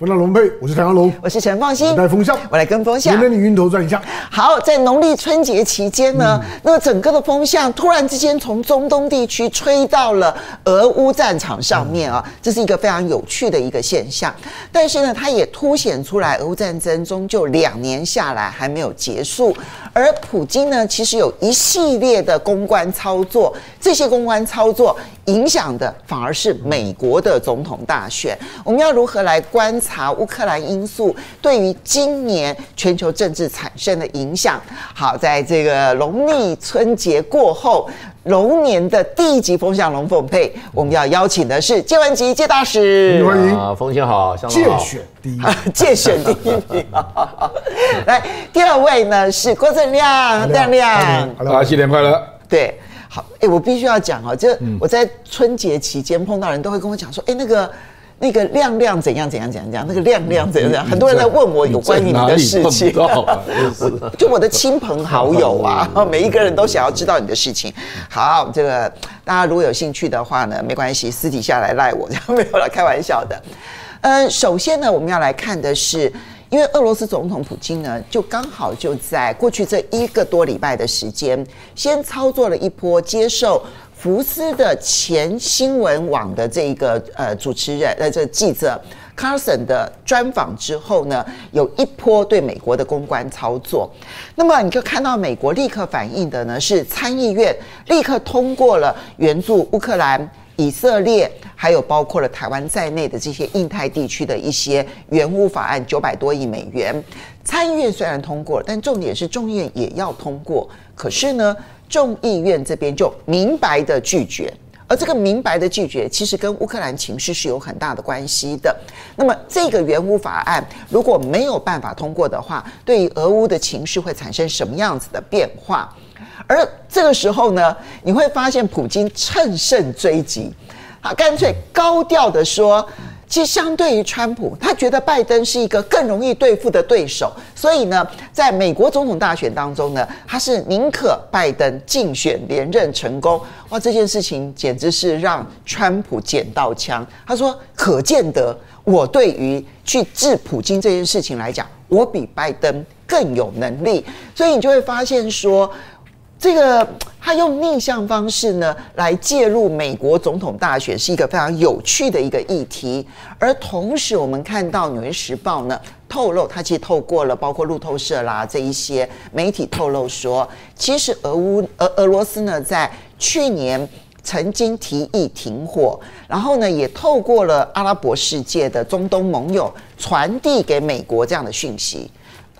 风向龙配，我是唐湘龙，我是陈凤馨，带风向，我来跟风向，跟着你晕头转向。好，在农历春节期间呢，嗯、那整个的风向突然之间从中东地区吹到了俄乌战场上面啊，这是一个非常有趣的一个现象。但是呢，它也凸显出来，俄乌战争终究两年下来还没有结束，而普京呢，其实有一系列的公关操作，这些公关操作。影响的反而是美国的总统大选。我们要如何来观察乌克兰因素对于今年全球政治产生的影响？好，在这个农历春节过后，龙年的第一集风向龙凤配，我们要邀请的是谢文吉谢大使。欢迎啊，风向好，介选第一，介选第一名。来，第二位呢是郭正亮，亮亮，好了，新年快乐。对。好，哎、欸，我必须要讲哦，就我在春节期间碰到人都会跟我讲说，哎、欸，那个那个亮亮怎样怎样怎样怎样，那个亮亮怎样怎样，很多人在问我有关于你的事情，就我的亲朋好友啊，每一个人都想要知道你的事情。好，这个大家如果有兴趣的话呢，没关系，私底下来赖我，这 样没有了，开玩笑的。嗯，首先呢，我们要来看的是。因为俄罗斯总统普京呢，就刚好就在过去这一个多礼拜的时间，先操作了一波接受福斯的前新闻网的这个呃主持人呃这个记者 Carson 的专访之后呢，有一波对美国的公关操作。那么你就看到美国立刻反应的呢，是参议院立刻通过了援助乌克兰。以色列还有包括了台湾在内的这些印太地区的一些援乌法案，九百多亿美元。参议院虽然通过了，但重点是众议院也要通过。可是呢，众议院这边就明白的拒绝，而这个明白的拒绝，其实跟乌克兰情绪是有很大的关系的。那么这个援乌法案如果没有办法通过的话，对于俄乌的情绪会产生什么样子的变化？而这个时候呢，你会发现普京乘胜追击，他，干脆高调的说，其实相对于川普，他觉得拜登是一个更容易对付的对手，所以呢，在美国总统大选当中呢，他是宁可拜登竞选连任成功。哇，这件事情简直是让川普捡到枪。他说，可见得我对于去治普京这件事情来讲，我比拜登更有能力。所以你就会发现说。这个他用逆向方式呢来介入美国总统大选，是一个非常有趣的一个议题。而同时，我们看到《纽约时报》呢透露，他其实透过了包括路透社啦这一些媒体透露说，其实俄乌俄俄罗斯呢在去年曾经提议停火，然后呢也透过了阿拉伯世界的中东盟友传递给美国这样的讯息。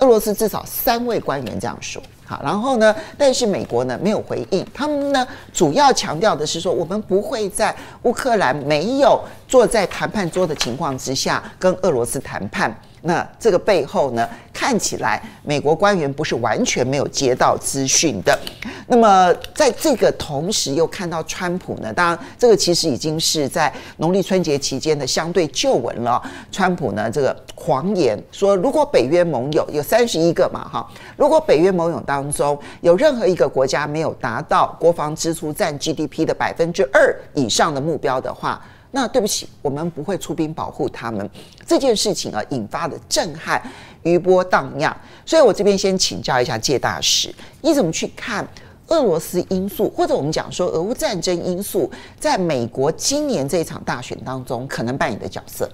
俄罗斯至少三位官员这样说。好，然后呢，但是美国呢没有回应，他们呢主要强调的是说，我们不会在乌克兰没有坐在谈判桌的情况之下跟俄罗斯谈判。那这个背后呢，看起来美国官员不是完全没有接到资讯的。那么在这个同时，又看到川普呢，当然这个其实已经是在农历春节期间的相对旧闻了。川普呢，这个狂言说，如果北约盟友有三十一个嘛，哈，如果北约盟友当中有任何一个国家没有达到国防支出占 GDP 的百分之二以上的目标的话。那对不起，我们不会出兵保护他们。这件事情啊，引发的震撼余波荡漾。所以我这边先请教一下介大使，你怎么去看俄罗斯因素，或者我们讲说俄乌战争因素，在美国今年这一场大选当中可能扮演的角色？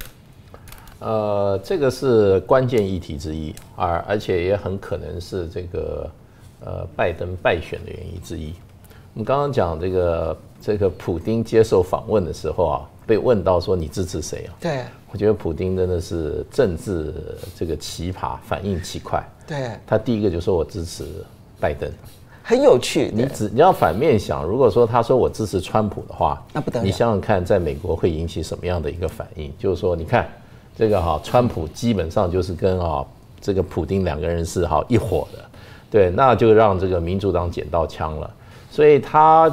呃，这个是关键议题之一，而而且也很可能是这个呃拜登败选的原因之一。我们刚刚讲这个这个普丁接受访问的时候啊。被问到说，你支持谁啊？对，我觉得普丁真的是政治这个奇葩，反应奇快。对，他第一个就说我支持拜登，很有趣。你只你要反面想，如果说他说我支持川普的话，那不得了。你想想看，在美国会引起什么样的一个反应？就是说，你看这个哈，川普基本上就是跟啊这个普丁两个人是哈一伙的，对，那就让这个民主党捡到枪了。所以他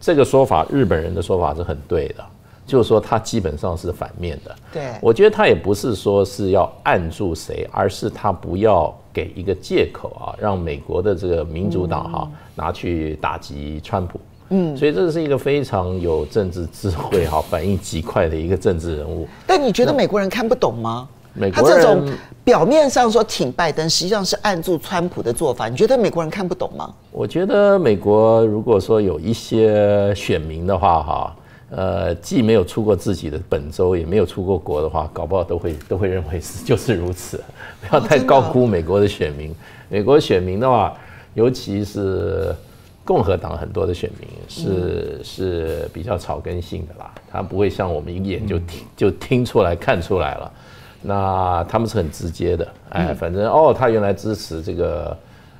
这个说法，日本人的说法是很对的。就是说，他基本上是反面的。对，我觉得他也不是说是要按住谁，而是他不要给一个借口啊，让美国的这个民主党哈拿去打击川普。嗯，所以这是一个非常有政治智慧、哈反应极快的一个政治人物。但你觉得美国人看不懂吗？美国人他这种表面上说挺拜登，实际上是按住川普的做法，你觉得美国人看不懂吗？我觉得美国如果说有一些选民的话，哈，呃，既没有出过自己的本州，也没有出过国的话，搞不好都会都会认为是 就是如此。不要太高估美国的选民。美国选民的话，尤其是共和党很多的选民是是比较草根性的啦，他不会像我们一眼就听就听出来看出来了。那他们是很直接的，哎，反正哦，他原来支持这个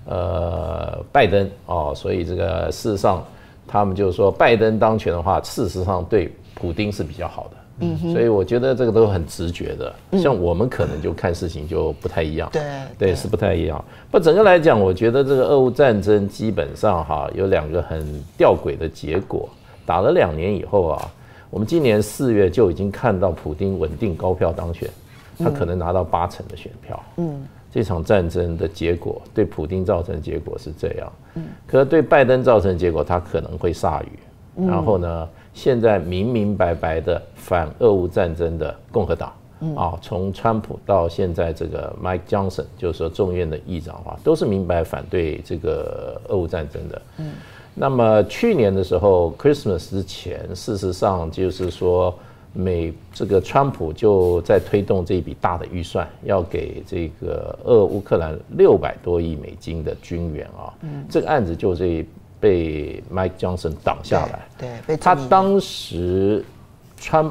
呃拜登哦，所以这个事实上他们就是说拜登当权的话，事实上对普丁是比较好的，嗯，所以我觉得这个都很直觉的，像我们可能就看事情就不太一样，对对，是不太一样。不，整个来讲，我觉得这个俄乌战争基本上哈有两个很吊诡的结果，打了两年以后啊，我们今年四月就已经看到普丁稳定高票当选。他可能拿到八成的选票。嗯，这场战争的结果对普丁造成的结果是这样。嗯，可是对拜登造成的结果，他可能会铩羽。然后呢，现在明明白白的反俄乌战争的共和党，啊，从川普到现在这个 Mike Johnson，就是说众院的议长啊，都是明白反对这个俄乌战争的。嗯，那么去年的时候，Christmas 之前，事实上就是说。美这个川普就在推动这一笔大的预算，要给这个俄乌克兰六百多亿美金的军援啊。嗯，这个案子就这被 Mike Johnson 挡下来。对，被他当时川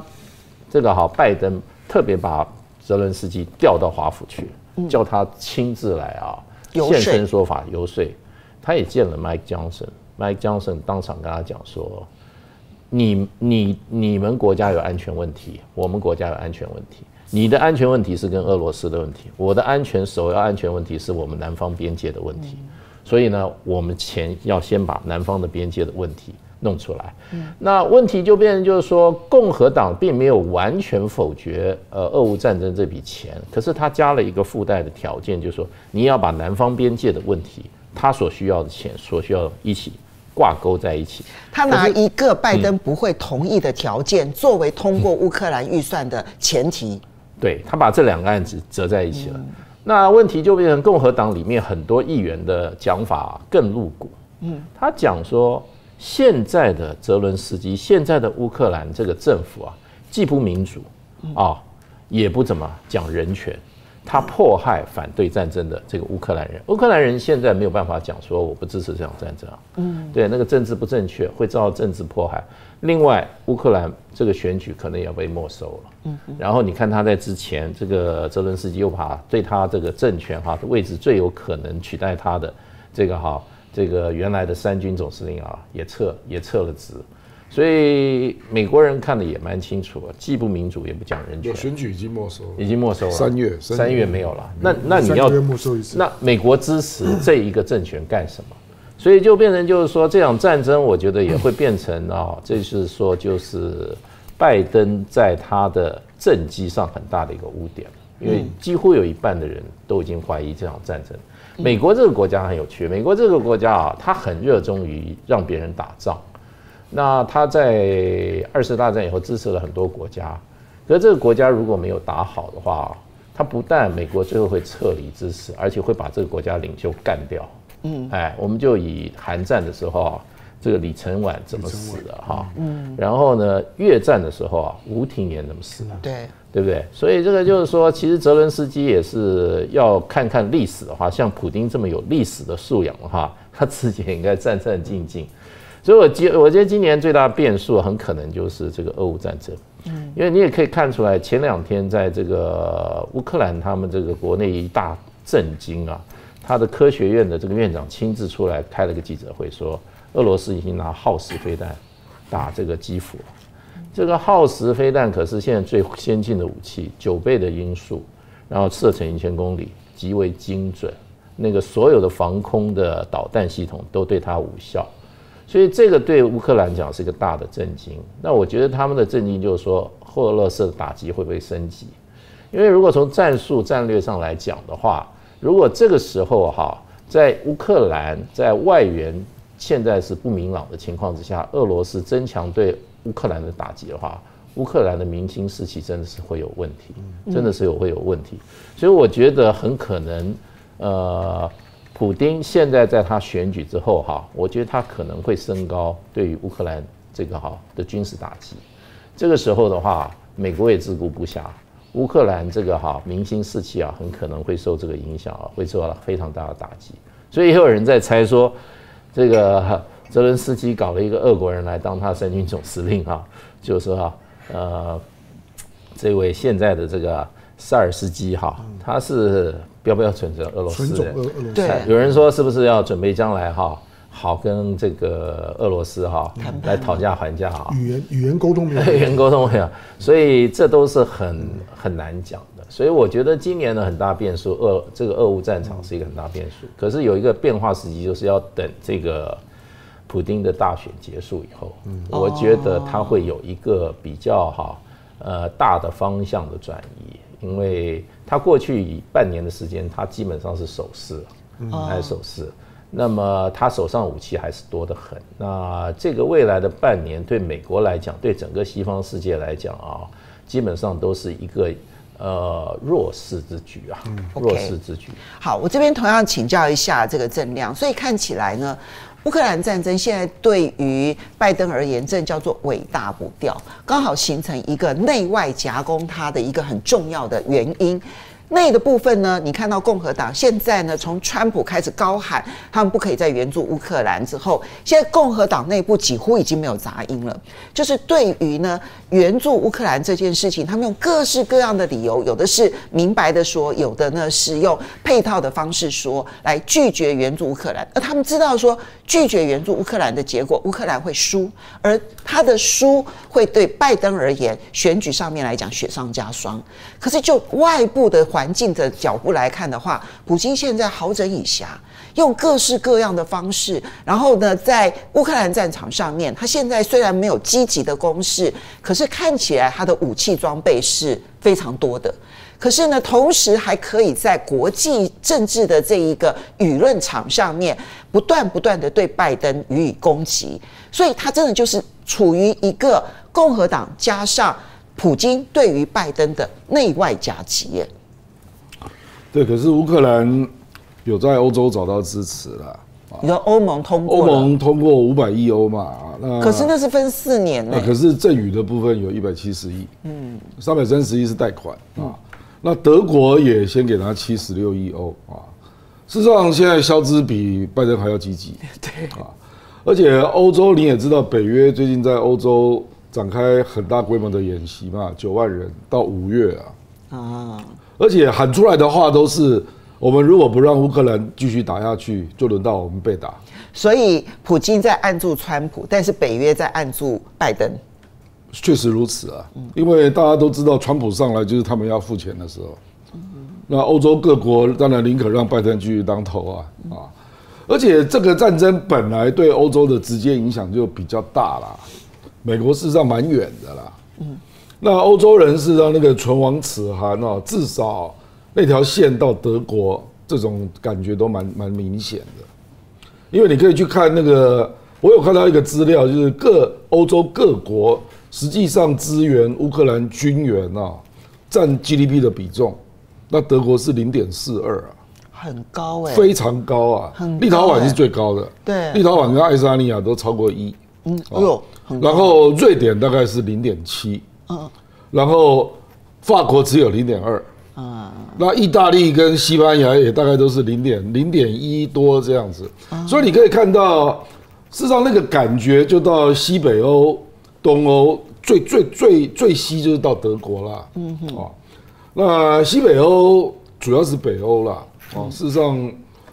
这个好拜登特别把泽伦斯基调到华府去，叫他亲自来啊现身说法游说。他也见了 Mike Johnson，Mike Johnson 当场跟他讲说。你你你们国家有安全问题，我们国家有安全问题。你的安全问题是跟俄罗斯的问题，我的安全首要安全问题是我们南方边界的问题。所以呢，我们前要先把南方的边界的问题弄出来。那问题就变成就是说，共和党并没有完全否决呃俄乌战争这笔钱，可是他加了一个附带的条件，就是说你要把南方边界的问题，他所需要的钱，所需要一起。挂钩在一起，他拿一个拜登不会同意的条件作为通过乌克兰预算的前提，对，他把这两个案子折在一起了。那问题就变成共和党里面很多议员的讲法更露骨。嗯，他讲说，现在的泽伦斯基，现在的乌克兰这个政府啊，既不民主啊，也不怎么讲人权。他迫害反对战争的这个乌克兰人，乌克兰人现在没有办法讲说我不支持这场战争啊，嗯，对，那个政治不正确会遭到政治迫害。另外，乌克兰这个选举可能也要被没收了，嗯，然后你看他在之前，这个泽伦斯基又把对他这个政权哈位置最有可能取代他的这个哈这个原来的三军总司令啊也撤也撤了职。所以美国人看的也蛮清楚，既不民主也不讲人权。选举已经没收了，已经没收了。三月三月没有了。那那你要那美国支持这一个政权干什么？所以就变成就是说，这场战争，我觉得也会变成啊，这是说就是拜登在他的政绩上很大的一个污点，因为几乎有一半的人都已经怀疑这场战争。美国这个国家很有趣，美国这个国家啊，他很热衷于让别人打仗。那他在二次大战以后支持了很多国家，可是这个国家如果没有打好的话，他不但美国最后会撤离支持，而且会把这个国家领袖干掉。嗯，哎，我们就以韩战的时候啊，这个李承晚怎么死的哈？嗯，然后呢，越战的时候啊，吴廷琰怎么死的？对，对不对？所以这个就是说，其实泽伦斯基也是要看看历史的话，像普京这么有历史的素养的话，他自己也应该战战兢兢。所以，我觉我觉得今年最大的变数很可能就是这个俄乌战争，嗯，因为你也可以看出来，前两天在这个乌克兰他们这个国内一大震惊啊，他的科学院的这个院长亲自出来开了个记者会，说俄罗斯已经拿耗时飞弹打这个基辅，这个耗时飞弹可是现在最先进的武器，九倍的音速，然后射程一千公里，极为精准，那个所有的防空的导弹系统都对它无效。所以这个对乌克兰讲是一个大的震惊。那我觉得他们的震惊就是说，后俄罗斯的打击会不会升级？因为如果从战术战略上来讲的话，如果这个时候哈，在乌克兰在外援现在是不明朗的情况之下，俄罗斯增强对乌克兰的打击的话，乌克兰的民心士气真的是会有问题，真的是有会有问题。所以我觉得很可能，呃，普丁现在在他选举之后哈，我觉得他可能会升高对于乌克兰这个哈的军事打击。这个时候的话，美国也自顾不暇，乌克兰这个哈民心士气啊，很可能会受这个影响啊，会受到非常大的打击。所以也有人在猜说，这个泽伦斯基搞了一个俄国人来当他三军总司令哈，就是说哈，呃，这位现在的这个塞尔斯基哈，他是标标准准俄罗斯人，对，有人说是不是要准备将来哈？好跟这个俄罗斯哈来讨价还价啊，语言语言沟通没有，语言沟通没有，所以这都是很很难讲的。所以我觉得今年的很大变数，俄这个俄乌战场是一个很大变数。可是有一个变化时机，就是要等这个普丁的大选结束以后，嗯。我觉得他会有一个比较哈呃大的方向的转移，因为他过去以半年的时间，他基本上是守势，还是守势。那么他手上武器还是多得很。那这个未来的半年对美国来讲，对整个西方世界来讲啊，基本上都是一个呃弱势之举啊，弱势之举。好，我这边同样请教一下这个正亮。所以看起来呢，乌克兰战争现在对于拜登而言，正叫做尾大不掉，刚好形成一个内外夹攻他的一个很重要的原因。内的部分呢，你看到共和党现在呢，从川普开始高喊他们不可以再援助乌克兰之后，现在共和党内部几乎已经没有杂音了。就是对于呢援助乌克兰这件事情，他们用各式各样的理由，有的是明白的说，有的呢是用配套的方式说来拒绝援助乌克兰。而他们知道说拒绝援助乌克兰的结果，乌克兰会输，而他的输会对拜登而言选举上面来讲雪上加霜。可是就外部的。环境的角度来看的话，普京现在好整以暇，用各式各样的方式，然后呢，在乌克兰战场上面，他现在虽然没有积极的攻势，可是看起来他的武器装备是非常多的。可是呢，同时还可以在国际政治的这一个舆论场上面，不断不断的对拜登予以攻击，所以他真的就是处于一个共和党加上普京对于拜登的内外夹击。对，可是乌克兰有在欧洲找到支持了。你说欧盟通过？欧盟通过五百亿欧嘛？那可是那是分四年呢。可是赠与的部分有一百七十亿，嗯，三百三十亿是贷款啊。那德国也先给他七十六亿欧啊。事实上，现在肖兹比拜登还要积极，对啊。而且欧洲你也知道，北约最近在欧洲展开很大规模的演习嘛，九万人到五月啊。啊。而且喊出来的话都是：我们如果不让乌克兰继续打下去，就轮到我们被打。所以，普京在按住川普，但是北约在按住拜登。确实如此啊，因为大家都知道，川普上来就是他们要付钱的时候。那欧洲各国当然宁可让拜登继续当头啊啊！而且这个战争本来对欧洲的直接影响就比较大啦，美国事实上蛮远的啦。嗯。那欧洲人是让那个唇亡齿寒哦，至少那条线到德国，这种感觉都蛮蛮明显的。因为你可以去看那个，我有看到一个资料，就是各欧洲各国实际上支援乌克兰军援啊，占 GDP 的比重，那德国是零点四二啊，很高哎，非常高啊，立陶宛是最高的，对，立陶宛跟爱沙尼亚都超过一，嗯，哎呦，然后瑞典大概是零点七。嗯，然后法国只有零点二，啊，那意大利跟西班牙也大概都是零点零点一多这样子，所以你可以看到，事实上那个感觉就到西北欧、东欧最最最最西就是到德国啦，嗯哼，哦，那西北欧主要是北欧啦，哦，事实上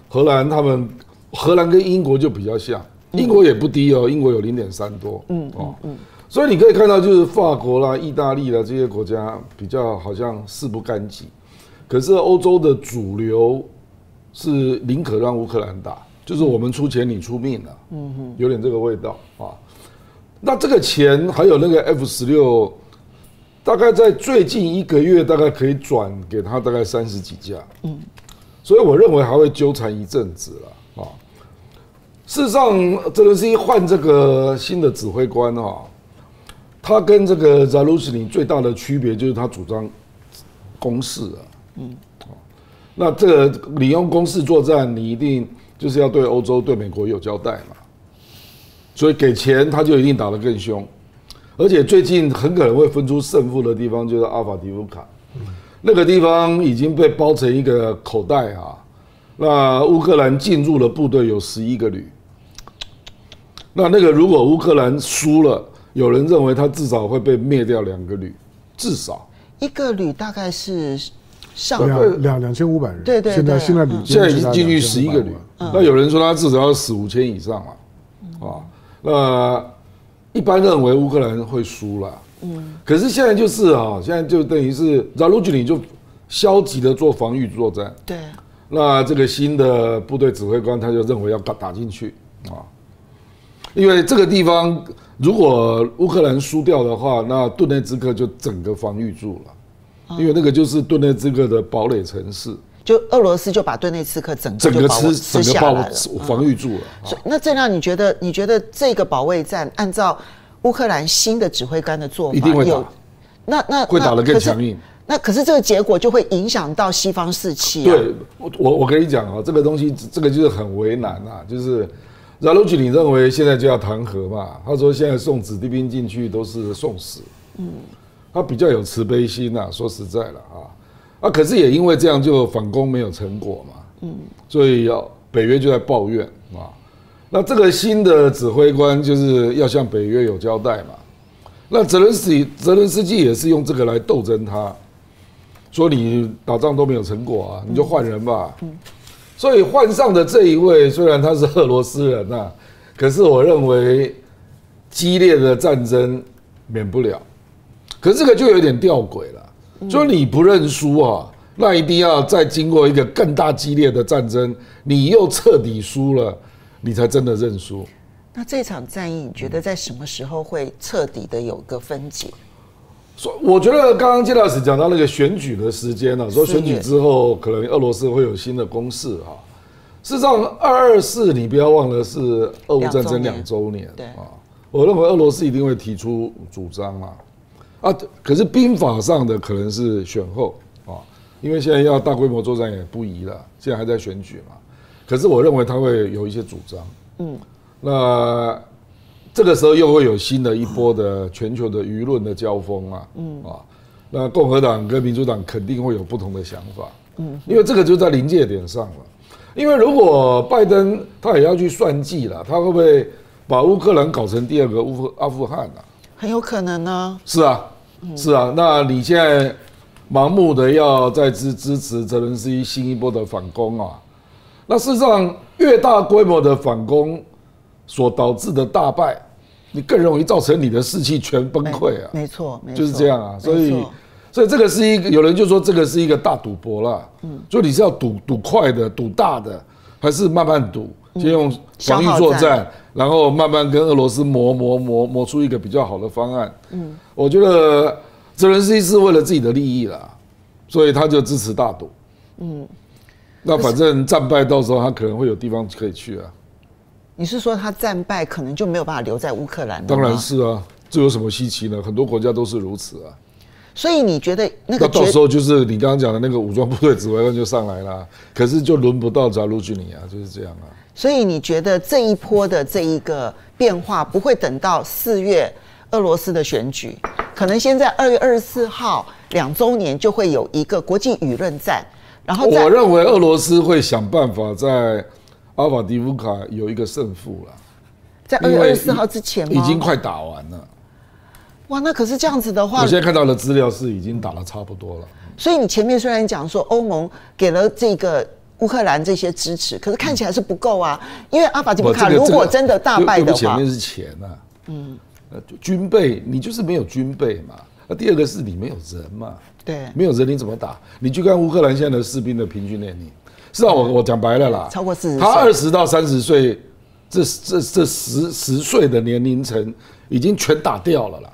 荷兰他们荷兰跟英国就比较像，英国也不低哦，英国有零点三多，嗯，哦，嗯。所以你可以看到，就是法国啦、意大利啦这些国家比较好像事不干己，可是欧洲的主流是宁可让乌克兰打，就是我们出钱你出命了，嗯哼，有点这个味道啊。那这个钱还有那个 F 十六，大概在最近一个月大概可以转给他大概三十几架，嗯，所以我认为还会纠缠一阵子了啊。事实上，泽连斯基换这个新的指挥官哈，他跟这个扎鲁什尼最大的区别就是他主张攻势啊。嗯，那这个你用攻势作战，你一定就是要对欧洲、对美国有交代嘛。所以给钱，他就一定打得更凶。而且最近很可能会分出胜负的地方就是阿法迪夫卡，那个地方已经被包成一个口袋啊。那乌克兰进入了部队有十一个旅。那那个如果乌克兰输了，有人认为他至少会被灭掉两个旅，至少。一个旅大概是上两两两千五百人。对对对，现在现在旅现在已经进去十一个旅。那有人说他至少要死五千以上啊，啊，那。一般认为乌克兰会输了，嗯，可是现在就是啊，现在就等于是扎鲁吉尼就消极的做防御作战，对，那这个新的部队指挥官他就认为要打打进去啊，因为这个地方如果乌克兰输掉的话，那顿内兹克就整个防御住了，因为那个就是顿内兹克的堡垒城市。就俄罗斯就把顿内茨克整个整个吃吃下来了，防御住了。所以那这让你觉得？你觉得这个保卫战按照乌克兰新的指挥官的做法，一定会打？那那会打得更强硬。那可是这个结果就会影响到西方士气。对，我我跟你讲啊，这个东西这个就是很为难啊。就是扎鲁吉尼认为现在就要弹劾嘛，他说现在送子弟兵进去都是送死。嗯，他比较有慈悲心呐。说实在了啊。啊，可是也因为这样，就反攻没有成果嘛，嗯，所以要北约就在抱怨啊。那这个新的指挥官就是要向北约有交代嘛。那泽伦斯基泽伦斯基也是用这个来斗争他，说你打仗都没有成果啊，你就换人吧。嗯，所以换上的这一位虽然他是俄罗斯人呐，可是我认为激烈的战争免不了。可是这个就有点吊诡了。就你不认输啊，那一定要再经过一个更大激烈的战争，你又彻底输了，你才真的认输。那这场战役，你觉得在什么时候会彻底的有个分解？说，我觉得刚刚金老师讲到那个选举的时间呢，说选举之后可能俄罗斯会有新的攻势哈。事实上，二二四你不要忘了是俄乌战争两周年，对啊，我认为俄罗斯一定会提出主张啊。啊，可是兵法上的可能是选后啊，因为现在要大规模作战也不宜了，现在还在选举嘛。可是我认为他会有一些主张，嗯，那这个时候又会有新的一波的全球的舆论的交锋啊，嗯啊，那共和党跟民主党肯定会有不同的想法，嗯，因为这个就在临界点上了。因为如果拜登他也要去算计了，他会不会把乌克兰搞成第二个乌阿富汗啊？很有可能呢。是啊。是啊，那你现在盲目的要再支支持泽伦斯基新一波的反攻啊？那事实上，越大规模的反攻所导致的大败，你更容易造成你的士气全崩溃啊！没错，就是这样啊。所以，所以这个是一个有人就说这个是一个大赌博了。嗯，就你是要赌赌快的、赌大的，还是慢慢赌？先用防御作战，然后慢慢跟俄罗斯磨磨磨磨出一个比较好的方案。嗯，我觉得泽伦斯基是为了自己的利益啦，所以他就支持大赌。嗯，那反正战败到时候他可能会有地方可以去啊。你是说他战败可能就没有办法留在乌克兰？当然是啊，这有什么稀奇呢？很多国家都是如此啊。所以你觉得那个？那到时候就是你刚刚讲的那个武装部队指挥官就上来了，可是就轮不到扎鲁吉尼啊，就是这样啊。所以你觉得这一波的这一个变化不会等到四月俄罗斯的选举，可能现在二月二十四号两周年就会有一个国际舆论战，然后我认为俄罗斯会想办法在阿法迪夫卡有一个胜负了，在二月二十四号之前吗？已经快打完了。哇，那可是这样子的话，我现在看到的资料是已经打的差不多了。所以你前面虽然讲说欧盟给了这个。乌克兰这些支持，可是看起来是不够啊！因为阿法迪夫卡如果真的大败的话，前面是钱啊，嗯，呃军备你就是没有军备嘛。那第二个是你没有人嘛，对，没有人你怎么打？你去看乌克兰现在的士兵的平均年龄，是啊，我我讲白了啦，超过四十，他二十到三十岁，这这这十十岁的年龄层已经全打掉了啦，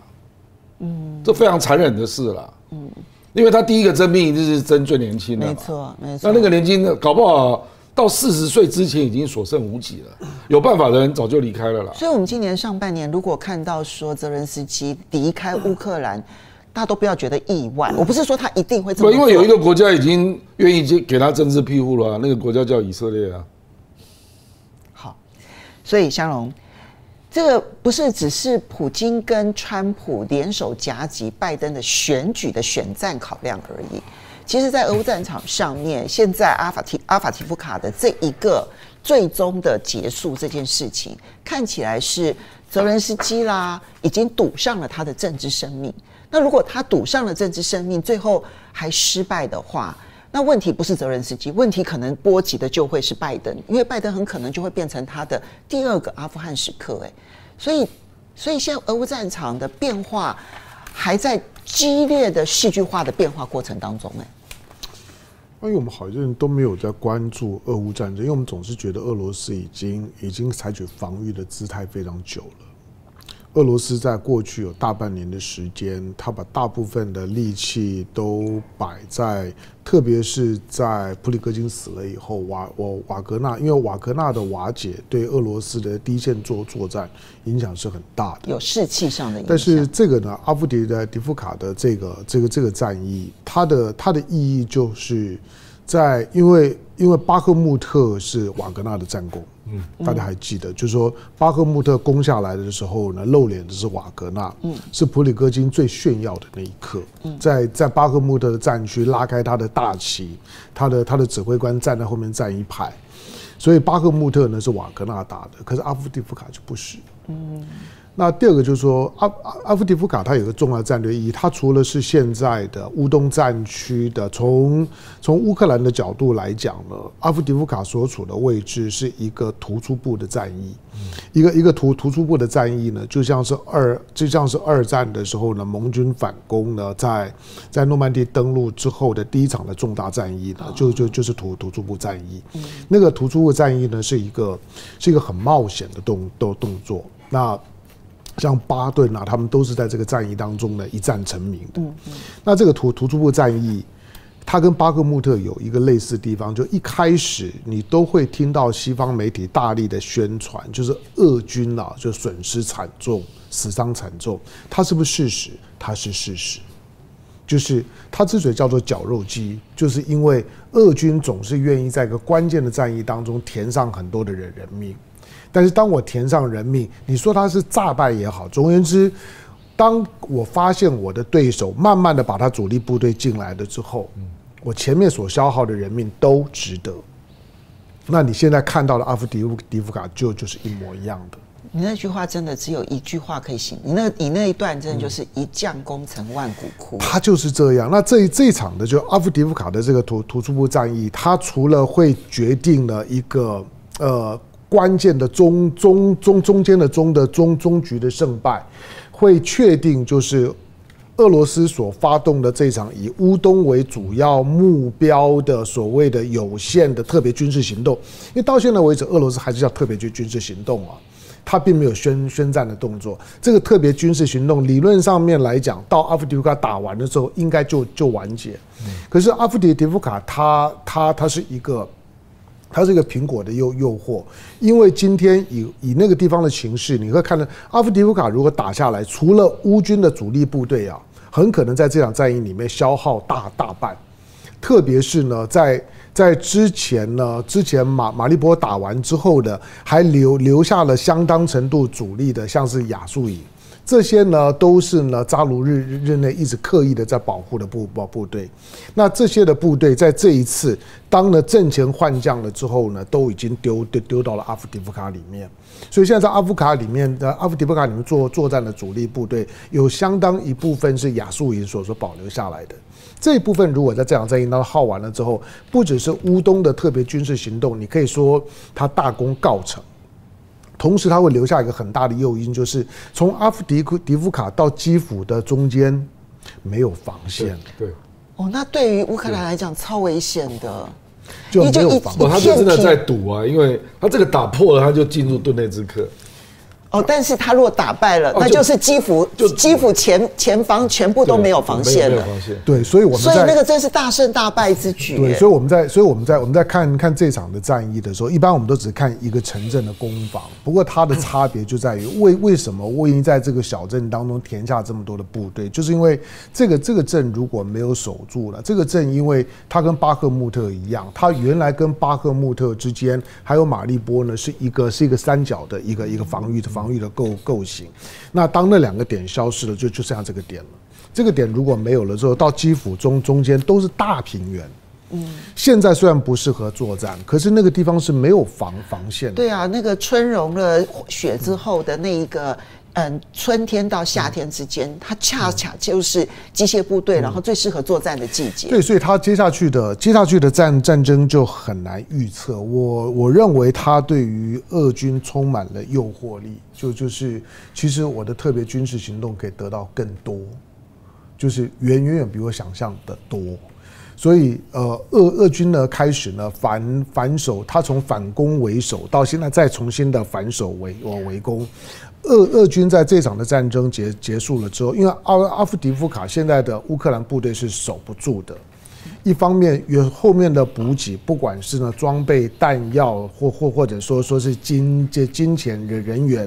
嗯，这非常残忍的事啦，嗯。因为他第一个征兵一定是征最年轻的，没错，没错。那那个年轻的，搞不好到四十岁之前已经所剩无几了。有办法的人早就离开了啦。所以，我们今年上半年如果看到说泽伦斯基离开乌克兰，大家都不要觉得意外。我不是说他一定会这么做，因为有一个国家已经愿意给给他政治庇护了，那个国家叫以色列啊。好，所以香龙。这个不是只是普京跟川普联手夹击拜登的选举的选战考量而已。其实，在俄乌战场上面，现在阿法提阿法提夫卡的这一个最终的结束这件事情，看起来是泽伦斯基啦，已经赌上了他的政治生命。那如果他赌上了政治生命，最后还失败的话，那问题不是泽连斯基，问题可能波及的就会是拜登，因为拜登很可能就会变成他的第二个阿富汗时刻。哎，所以，所以现在俄乌战场的变化还在激烈的戏剧化的变化过程当中。哎，因为我们好像都没有在关注俄乌战争，因为我们总是觉得俄罗斯已经已经采取防御的姿态非常久了。俄罗斯在过去有大半年的时间，他把大部分的力气都摆在，特别是在普里戈金死了以后，瓦瓦瓦格纳，因为瓦格纳的瓦解对俄罗斯的第一线作作战影响是很大的，有士气上的影响。但是这个呢，阿夫迪的迪夫卡的这个这个这个战役，它的它的意义就是在因为因为巴赫穆特是瓦格纳的战功。嗯，大家还记得，就是说巴赫穆特攻下来的时候呢，露脸的是瓦格纳，嗯，是普里戈金最炫耀的那一刻，在在巴赫穆特的战区拉开他的大旗，他的他的指挥官站在后面站一排，所以巴赫穆特呢是瓦格纳打的，可是阿夫迪夫卡就不是，嗯。那第二个就是说，阿阿阿夫迪夫卡它有个重要战略意义，它除了是现在的乌东战区的，从从乌克兰的角度来讲呢，阿夫迪夫卡所处的位置是一个突出部的战役，一个一个突突出部的战役呢，就像是二就像是二战的时候呢，盟军反攻呢，在在诺曼底登陆之后的第一场的重大战役呢，就就就是突突出部战役，那个突出部战役呢，是一个是一个很冒险的动动动作，那。像巴顿啊，他们都是在这个战役当中呢一战成名的。那这个突突出部战役，它跟巴克穆特有一个类似的地方，就一开始你都会听到西方媒体大力的宣传，就是俄军啊就损失惨重，死伤惨重。它是不是事实？它是事实。就是它之所以叫做绞肉机，就是因为俄军总是愿意在一个关键的战役当中填上很多的人人命。但是当我填上人命，你说他是诈败也好，总而言之，当我发现我的对手慢慢的把他主力部队进来了之后，我前面所消耗的人命都值得。那你现在看到的阿夫迪夫迪夫卡就就是一模一样的。你那句话真的只有一句话可以形容，你那你那一段真的就是一将功成万骨枯。他就是这样。那这这一场的就阿夫迪夫卡的这个突突出部战役，他除了会决定了一个呃。关键的中中中中间的中的中中局的胜败，会确定就是俄罗斯所发动的这场以乌东为主要目标的所谓的有限的特别军事行动。因为到现在为止，俄罗斯还是叫特别军军事行动啊，他并没有宣宣战的动作。这个特别军事行动理论上面来讲，到阿夫迪夫卡打完的时候，应该就就完结。可是阿夫迪迪夫卡，他他他是一个。它是一个苹果的诱诱惑，因为今天以以那个地方的情势，你会看到阿夫迪夫卡如果打下来，除了乌军的主力部队啊，很可能在这场战役里面消耗大大半，特别是呢，在在之前呢，之前马马利波打完之后的，还留留下了相当程度主力的，像是亚速营。这些呢，都是呢扎卢日日内一直刻意的在保护的部部部队。那这些的部队在这一次当了阵前换将了之后呢，都已经丢丢丢到了阿夫迪夫卡里面。所以现在在阿夫卡里面的阿夫迪夫卡里面作作战的主力部队，有相当一部分是亚速营所所保留下来的。这一部分如果在这场战役当中耗完了之后，不只是乌东的特别军事行动，你可以说他大功告成。同时，他会留下一个很大的诱因，就是从阿夫迪库迪夫卡到基辅的中间没有防线。对，哦，那对于乌克兰来讲超危险的，就没有防线。他就真的在赌啊，因为他这个打破了，他就进入顿内兹克。哦，但是他如果打败了，那就是基辅，就基辅前前方全部都没有防线了。对，所以我们所以那个真是大胜大败之举。对，所以我们在所以我们在我们在看看这场的战役的时候，一般我们都只看一个城镇的攻防。不过它的差别就在于为为什么魏婴在这个小镇当中填下这么多的部队，就是因为这个这个镇如果没有守住了，这个镇因为它跟巴赫穆特一样，它原来跟巴赫穆特之间还有马利波呢是一个是一个三角的一个一个防御的。防御的构构型，那当那两个点消失了，就就剩下这个点了。这个点如果没有了之后，到基辅中中间都是大平原。嗯，现在虽然不适合作战，可是那个地方是没有防防线的。对啊，那个春融了雪之后的那一个。嗯，春天到夏天之间，它恰恰就是机械部队，然后最适合作战的季节。对，所以它接下去的接下去的战战争就很难预测。我我认为它对于俄军充满了诱惑力，就就是其实我的特别军事行动可以得到更多，就是远远远比我想象的多。所以呃，俄俄军呢开始呢反反守，他从反攻为守，到现在再重新的反守为围攻。俄俄军在这场的战争结结束了之后，因为阿阿夫迪夫卡现在的乌克兰部队是守不住的，一方面有后面的补给，不管是呢装备、弹药，或或或者说说是金这金钱人人员，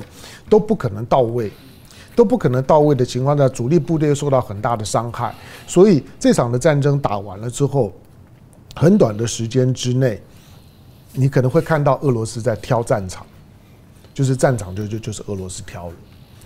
都不可能到位，都不可能到位的情况下，主力部队受到很大的伤害，所以这场的战争打完了之后，很短的时间之内，你可能会看到俄罗斯在挑战场。就是战场就就就是俄罗斯挑了，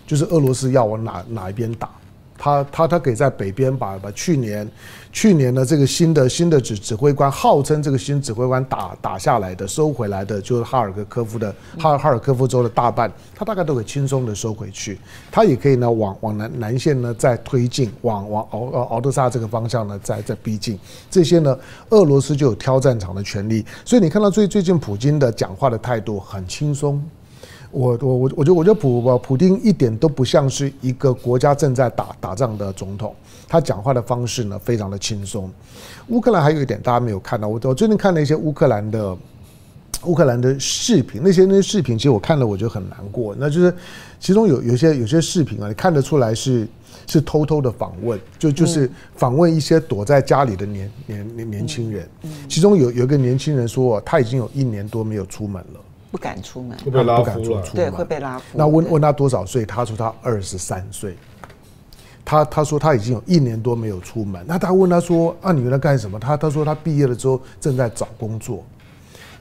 就是俄罗斯要往哪哪一边打，他他他可以在北边把把去年去年的这个新的新的指指挥官号称这个新指挥官打打下来的收回来的，就是哈尔科夫的哈尔哈尔科夫州的大半，他大概都可以轻松的收回去。他也可以呢往往南南线呢再推进，往往敖敖敖德萨这个方向呢再再逼近。这些呢，俄罗斯就有挑战场的权利。所以你看到最最近普京的讲话的态度很轻松。我我我我觉得我觉得普普丁一点都不像是一个国家正在打打仗的总统，他讲话的方式呢非常的轻松。乌克兰还有一点大家没有看到，我我最近看了一些乌克兰的乌克兰的视频，那些那些视频其实我看了我觉得很难过，那就是其中有有些有些视频啊，你看得出来是是偷偷的访问，就就是访问一些躲在家里的年年年年轻人，其中有有一个年轻人说他已经有一年多没有出门了。不敢出门，会被拉夫了。对，会被拉夫。那问问他多少岁？他说他二十三岁。他他说他已经有一年多没有出门。那他问他说啊，你原来干什么？他他说他毕业了之后正在找工作。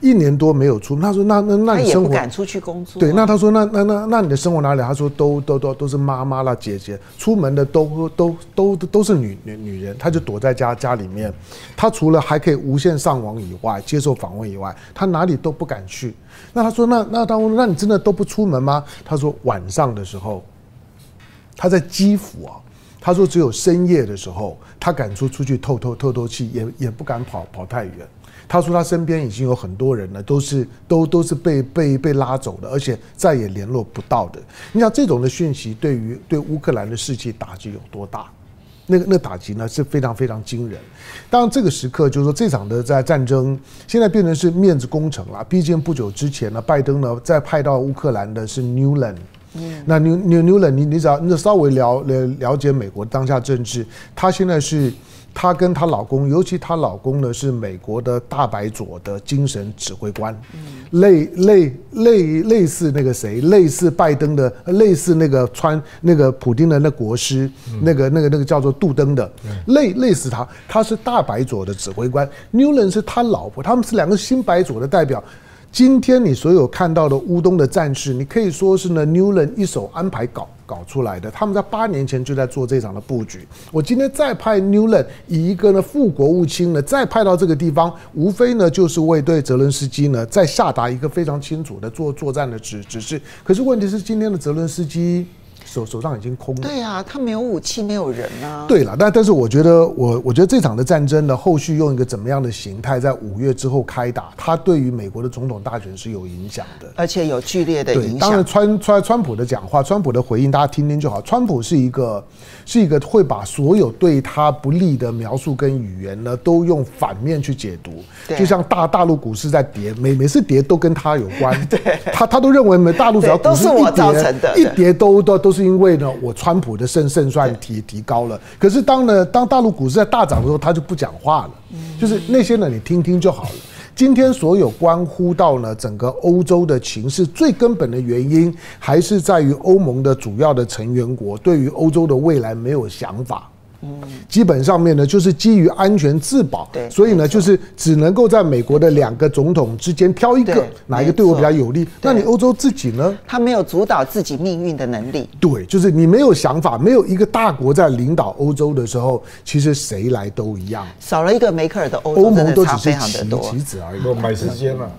一年多没有出门，他说那那那你生活？他也不敢出去工作。对，那他说那那那那你的生活哪里？他说都都都都是妈妈啦姐姐，出门的都都都都是女女女人，他就躲在家家里面。他除了还可以无线上网以外，接受访问以外，他哪里都不敢去。那他说那那他问那你真的都不出门吗？他说晚上的时候，他在基辅啊，他说只有深夜的时候，他敢出出去透透透透气，也也不敢跑跑太远。他说他身边已经有很多人了，都是都都是被被被拉走的，而且再也联络不到的。你想这种的讯息对于对乌克兰的士气打击有多大？那个那打击呢是非常非常惊人。当然这个时刻就是说这场的在战争现在变成是面子工程了。毕竟不久之前呢，拜登呢在派到乌克兰的是 Newland，嗯，那 New New Newland 你你只要你稍微了了了解美国当下政治，他现在是。她跟她老公，尤其她老公呢，是美国的大白左的精神指挥官，类类类类似那个谁，类似拜登的，类似那个川那个普丁的那国师，那个那个那个叫做杜登的，类类似他，他是大白左的指挥官，Newland 是他老婆，他们是两个新白左的代表。今天你所有看到的乌东的战事，你可以说是呢，Newland 一手安排搞搞出来的。他们在八年前就在做这场的布局。我今天再派 Nuland 以一个呢副国务卿呢再派到这个地方，无非呢就是为对泽伦斯基呢再下达一个非常清楚的做作战的指指示。可是问题是今天的泽伦斯基手手上已经空了。对啊，他没有武器，没有人啊。对了，但但是我觉得我我觉得这场的战争呢，后续用一个怎么样的形态，在五月之后开打，它对于美国的总统大选是有影响的，而且有剧烈的影响。当然川川川普的讲话，川普的回应，大家听听就好。川普是一个是一个会把所有对他不利的描述跟语言呢，都用反面去解读。就像大大陆股市在跌，每每次跌都跟他有关。对，他他都认为，大陆只要股市一跌，一跌都都都是因为呢，我川普的胜胜算提提高了。可是当呢，当大陆股市在大涨的时候，他就不讲话了。就是那些呢，你听听就好了。今天所有关乎到呢整个欧洲的情势，最根本的原因还是在于欧盟的主要的成员国对于欧洲的未来没有想法。基本上面呢，就是基于安全自保，对，所以呢，就是只能够在美国的两个总统之间挑一个，哪一个对我比较有利？那你欧洲自己呢？他没有主导自己命运的能力。对，就是你没有想法，没有一个大国在领导欧洲的时候，其实谁来都一样。少了一个梅克尔的欧洲，欧盟都只是棋子而已，买时间了。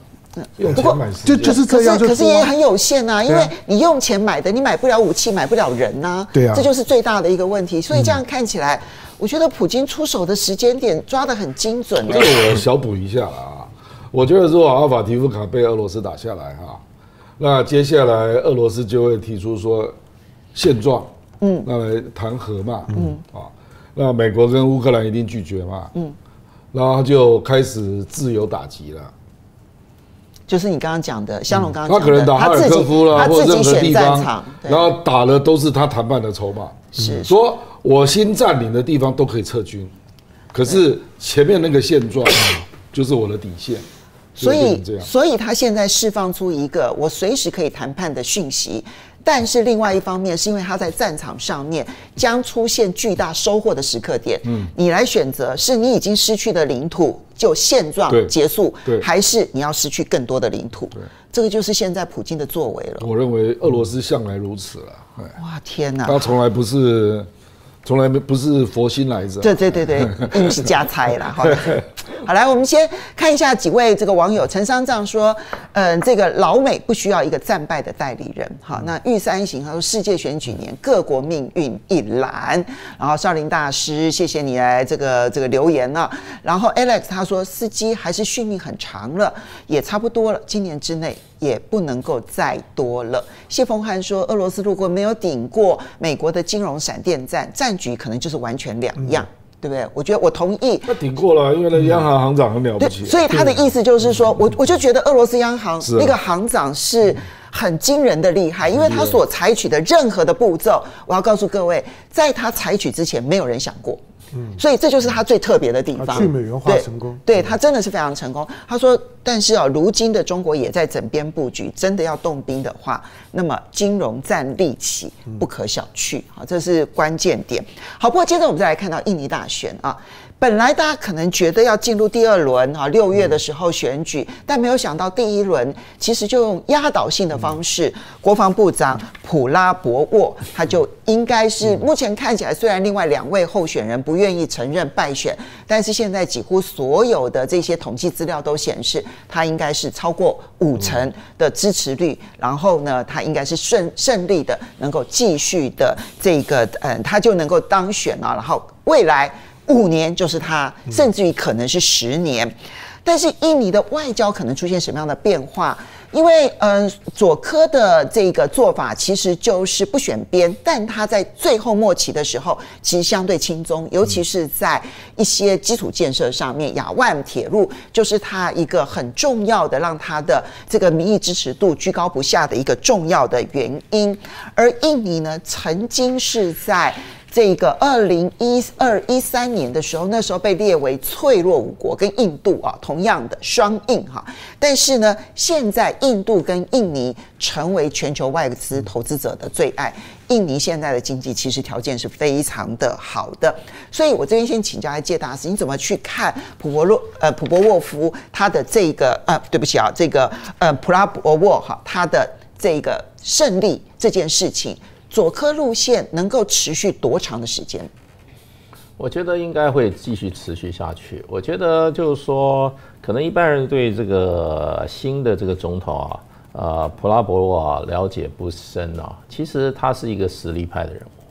不过就就是这样，可是也很有限啊，因为你用钱买的，你买不了武器，买不了人呐。对啊，这就是最大的一个问题。所以这样看起来，我觉得普京出手的时间点抓得很精准。这个我小补一下了啊，我觉得如果阿尔法提夫卡被俄罗斯打下来哈，那接下来俄罗斯就会提出说现状，嗯，那来谈和嘛，嗯啊，那美国跟乌克兰一定拒绝嘛，嗯，然后就开始自由打击了。就是你刚刚讲的，香龙刚刚讲的，他可能打哈尔科夫了，或者任何地方，然后打的都是他谈判的筹码。是说，我新占领的地方都可以撤军，可是前面那个现状就是我的底线。所以，所以他现在释放出一个我随时可以谈判的讯息。但是另外一方面，是因为他在战场上面将出现巨大收获的时刻点，嗯，你来选择是你已经失去的领土就现状结束，对，还是你要失去更多的领土？对，这个就是现在普京的作为了。我认为俄罗斯向来如此了。哇，天哪！他从来不是。从来没不是佛心来着，对对对对，硬是加猜啦。好，好来，我们先看一下几位这个网友。陈商丈说，嗯，这个老美不需要一个战败的代理人。好，那玉三行他说，世界选举年，各国命运一览。然后少林大师，谢谢你来这个这个留言了。然后 Alex 他说，司机还是续命很长了，也差不多了，今年之内。也不能够再多了。谢峰汉说：“俄罗斯如果没有顶过美国的金融闪电战，战局可能就是完全两样，对不对？”我觉得我同意。他顶过了，因为那央行行长很了不起。所以他的意思就是说，我我就觉得俄罗斯央行那个行长是很惊人的厉害，因为他所采取的任何的步骤，我要告诉各位，在他采取之前，没有人想过。嗯，所以这就是他最特别的地方。去美元化成功，对，对他真的是非常成功。他说，但是啊，如今的中国也在整编布局，真的要动兵的话，那么金融战力起不可小觑。好，这是关键点。好，不过接着我们再来看到印尼大选啊。本来大家可能觉得要进入第二轮啊，六月的时候选举，但没有想到第一轮其实就用压倒性的方式，国防部长普拉博沃他就应该是目前看起来，虽然另外两位候选人不愿意承认败选，但是现在几乎所有的这些统计资料都显示，他应该是超过五成的支持率，然后呢，他应该是顺胜利的，能够继续的这个嗯，他就能够当选啊，然后未来。五年就是他，甚至于可能是十年。但是印尼的外交可能出现什么样的变化？因为嗯，佐科的这个做法其实就是不选边，但他在最后末期的时候其实相对轻松，尤其是在一些基础建设上面，亚万铁路就是他一个很重要的让他的这个民意支持度居高不下的一个重要的原因。而印尼呢，曾经是在。这个二零一二一三年的时候，那时候被列为脆弱五国，跟印度啊同样的双印哈。但是呢，现在印度跟印尼成为全球外资投资者的最爱。印尼现在的经济其实条件是非常的好的，所以我这边先请教一下介大使，你怎么去看普博洛呃普博沃夫他的这个呃对不起啊这个呃普拉博沃哈他的这个胜利这件事情？左科路线能够持续多长的时间？我觉得应该会继续持续下去。我觉得就是说，可能一般人对这个新的这个总统啊，呃普拉博沃啊了解不深啊，其实他是一个实力派的人物，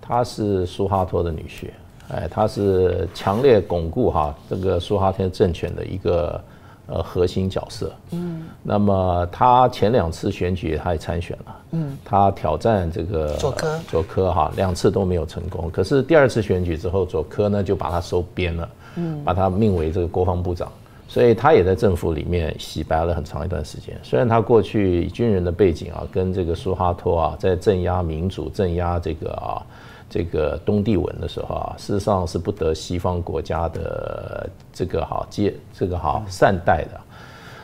他是苏哈托的女婿，哎，他是强烈巩固哈这个苏哈托政权的一个。呃，核心角色。嗯，那么他前两次选举他也参选了。嗯，他挑战这个佐科，佐科哈，两次都没有成功。可是第二次选举之后，佐科呢就把他收编了，嗯，把他命为这个国防部长，所以他也在政府里面洗白了很长一段时间。虽然他过去军人的背景啊，跟这个苏哈托啊，在镇压民主、镇压这个啊。这个东帝汶的时候啊，事实上是不得西方国家的这个好接这个好善待的。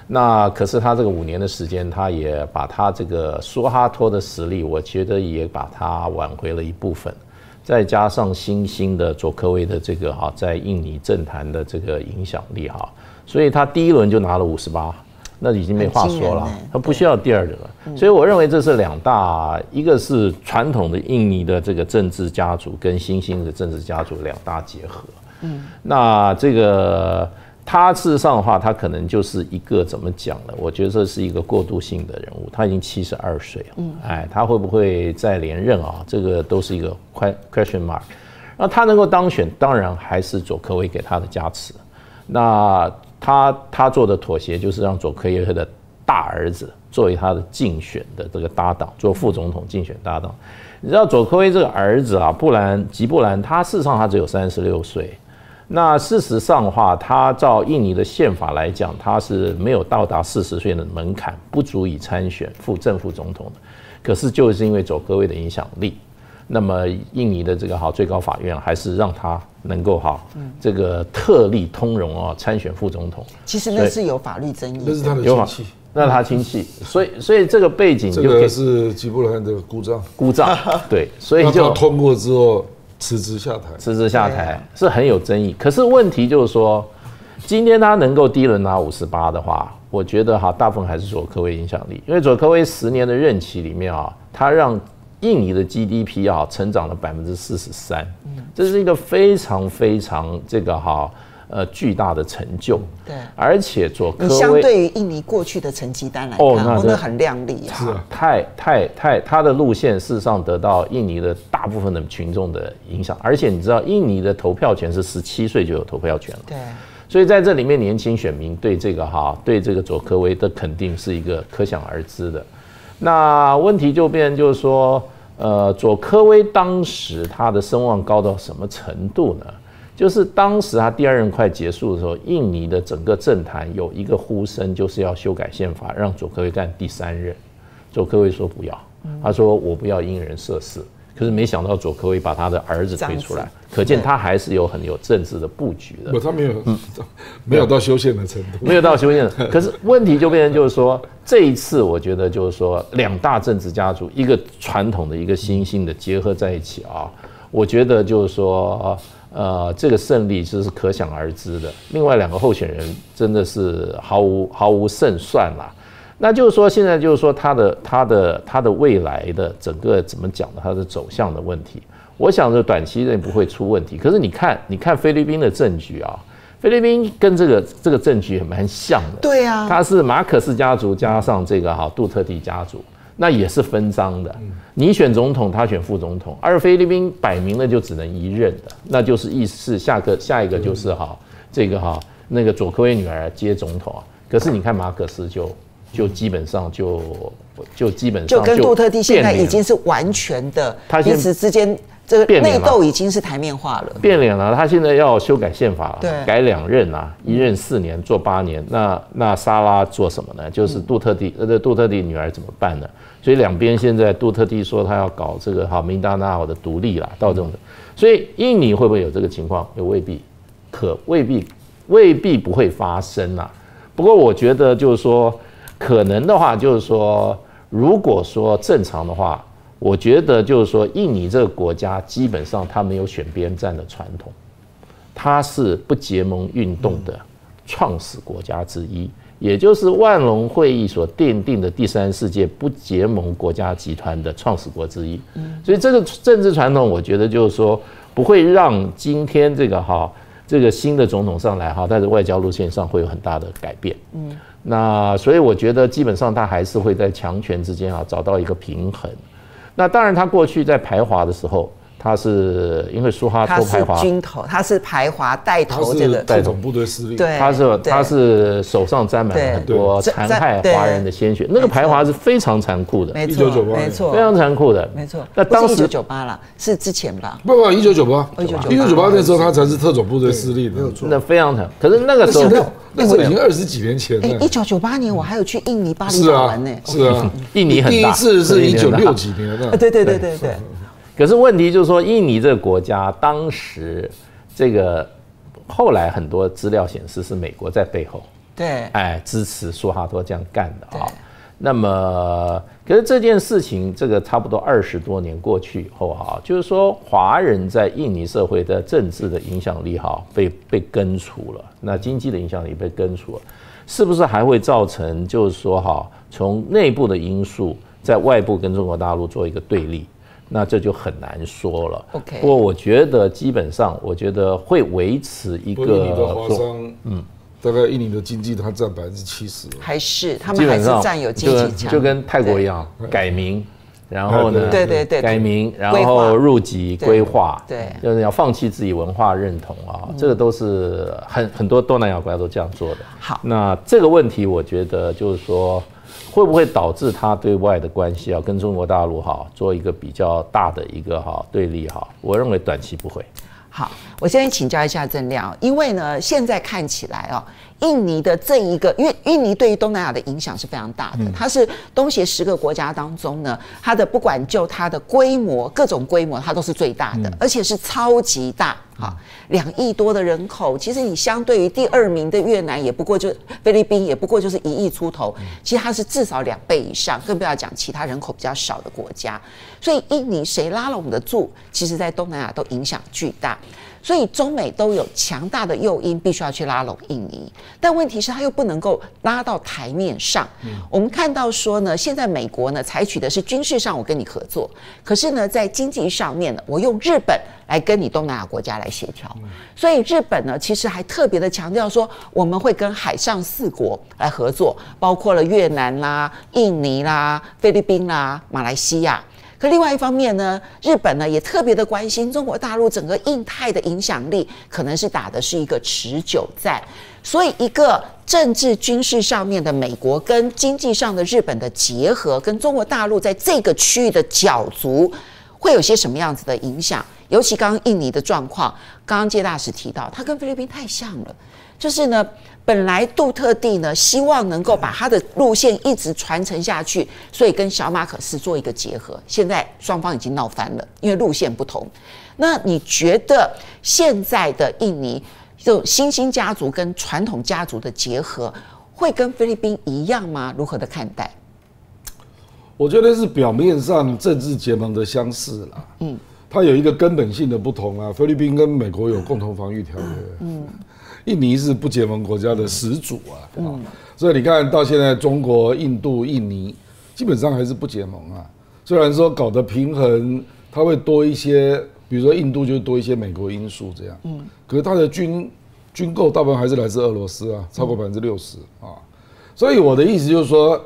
那可是他这个五年的时间，他也把他这个苏哈托的实力，我觉得也把他挽回了一部分。再加上新兴的佐科威的这个哈在印尼政坛的这个影响力哈，所以他第一轮就拿了五十八。那已经没话说了，他不需要第二轮了。所以我认为这是两大，一个是传统的印尼的这个政治家族跟新兴的政治家族两大结合。嗯，那这个他事实上的话，他可能就是一个怎么讲呢？我觉得这是一个过渡性的人物，他已经七十二岁了。嗯，哎，他会不会再连任啊？这个都是一个 question mark。那他能够当选，当然还是佐科威给他的加持。那。他他做的妥协就是让佐科耶克的大儿子作为他的竞选的这个搭档，做副总统竞选搭档。你知道佐科威这个儿子啊，布兰吉布兰，他事实上他只有三十六岁。那事实上的话，他照印尼的宪法来讲，他是没有到达四十岁的门槛，不足以参选副正副总统的。可是就是因为佐科威的影响力。那么印尼的这个好最高法院还是让他能够好这个特例通融啊参选副总统。其实那是有法律争议，那是他的亲戚，那是他亲戚，所以所以这个背景就这个是吉布兰的故障，故障对，所以就通过之后辞职下台，辞职下台是很有争议。可是问题就是说，今天他能够第一轮拿五十八的话，我觉得哈大部分还是佐科威影响力，因为佐科威十年的任期里面啊，他让。印尼的 GDP 啊，成长了百分之四十三，这是一个非常非常这个哈呃巨大的成就。对，而且佐科威相对于印尼过去的成绩单来看，哦，那，那很亮丽啊，是啊，太太太，他的路线事实上得到印尼的大部分的群众的影响，而且你知道，印尼的投票权是十七岁就有投票权了，对，所以在这里面，年轻选民对这个哈对这个佐科威的肯定是一个可想而知的。那问题就变就是说，呃，佐科威当时他的声望高到什么程度呢？就是当时他第二任快结束的时候，印尼的整个政坛有一个呼声，就是要修改宪法，让佐科威干第三任。佐科威说不要，他说我不要因人设事。可是没想到佐科威把他的儿子推出来，可见他还是有很有政治的布局的。不，他没有，嗯，没有到修宪的程度，没有到修宪。可是问题就变成就是说，这一次我觉得就是说，两大政治家族，一个传统的，一个新兴的结合在一起啊，我觉得就是说，呃，这个胜利就是可想而知的。另外两个候选人真的是毫无毫无胜算啦。那就是说，现在就是说，他的他的他的未来的整个怎么讲呢？他的走向的问题，我想着短期内不会出问题。可是你看，你看菲律宾的政局啊，菲律宾跟这个这个政局也蛮像的。对啊，他是马可斯家族加上这个哈杜特蒂家族，那也是分赃的。你选总统，他选副总统，而菲律宾摆明了就只能一任的，那就是意思是下个下一个就是哈这个哈那个佐科威女儿接总统啊。可是你看马可斯就。就基本上就就基本上就跟杜特地现在已经是完全的，彼此之间这个内斗已经是台面化了。变脸了，他现在要修改宪法了，对，改两任啊，一任四年做八年。那那莎拉做什么呢？就是杜特地呃，杜特地女儿怎么办呢？所以两边现在杜特地说他要搞这个好，明达纳奥的独立啦，到这种的。所以印尼会不会有这个情况？也未必，可未必未必不会发生啊。不过我觉得就是说。可能的话，就是说，如果说正常的话，我觉得就是说，印尼这个国家基本上它没有选边站的传统，它是不结盟运动的创始国家之一，也就是万隆会议所奠定的第三世界不结盟国家集团的创始国之一。所以这个政治传统，我觉得就是说，不会让今天这个哈。这个新的总统上来哈，但是外交路线上会有很大的改变。嗯，那所以我觉得基本上他还是会在强权之间啊找到一个平衡。那当然他过去在排华的时候。他是因为苏哈托排华。军头，他是排华带头这个特种部队司令，对，他是他是手上沾满了很多残害华人的鲜血，那个排华是非常残酷的，没错，没错，非常残酷的，没错。那当时一九九八了，是之前吧？不不，一九九八，一九九八。那时候他才是特种部队司令，没有错。那非常惨，可是那个时候那时候已经二十几年前了。一九九八年我还有去印尼巴厘岛玩呢，是啊，印尼很大，第一次是一九六几年的，对对对对对。可是问题就是说，印尼这个国家当时这个后来很多资料显示是美国在背后对哎支持苏哈托这样干的啊。那么，可是这件事情这个差不多二十多年过去以后啊，就是说华人在印尼社会的政治的影响力哈被被根除了，那经济的影响力被根除了，是不是还会造成就是说哈从内部的因素在外部跟中国大陆做一个对立？那这就很难说了。OK，不过我觉得基本上，我觉得会维持一个。印尼的华商，嗯，大概印尼的经济它占百分之七十。还是他们还是占有经济强。就跟泰国一样，改名，然后呢，对对对，改名，然后入籍规划，对，就是要放弃自己文化认同啊，这个都是很很多东南亚国家都这样做的。好，那这个问题，我觉得就是说。会不会导致他对外的关系啊，跟中国大陆哈做一个比较大的一个哈对立哈？我认为短期不会。好，我先请教一下郑亮，因为呢，现在看起来哦。印尼的这一个，因为印尼对于东南亚的影响是非常大的，它是东协十个国家当中呢，它的不管就它的规模，各种规模，它都是最大的，而且是超级大啊，两亿多的人口，其实你相对于第二名的越南，也不过就菲律宾，也不过就是一亿出头，其实它是至少两倍以上，更不要讲其他人口比较少的国家，所以印尼谁拉拢得住，其实在东南亚都影响巨大。所以中美都有强大的诱因，必须要去拉拢印尼，但问题是它又不能够拉到台面上。我们看到说呢，现在美国呢采取的是军事上我跟你合作，可是呢在经济上面呢，我用日本来跟你东南亚国家来协调。所以日本呢其实还特别的强调说，我们会跟海上四国来合作，包括了越南啦、印尼啦、菲律宾啦、马来西亚。可另外一方面呢，日本呢也特别的关心中国大陆整个印太的影响力，可能是打的是一个持久战。所以，一个政治军事上面的美国跟经济上的日本的结合，跟中国大陆在这个区域的角逐，会有些什么样子的影响？尤其刚刚印尼的状况，刚刚介大使提到，它跟菲律宾太像了，就是呢。本来杜特地呢，希望能够把他的路线一直传承下去，所以跟小马可斯做一个结合。现在双方已经闹翻了，因为路线不同。那你觉得现在的印尼就新兴家族跟传统家族的结合，会跟菲律宾一样吗？如何的看待？我觉得是表面上政治结盟的相似啦。嗯，它有一个根本性的不同啊。菲律宾跟美国有共同防御条约。嗯。印尼是不结盟国家的始祖啊，嗯，所以你看到现在中国、印度、印尼基本上还是不结盟啊。虽然说搞得平衡，它会多一些，比如说印度就多一些美国因素这样，嗯，可是它的军军购大部分还是来自俄罗斯啊，超过百分之六十啊。所以我的意思就是说，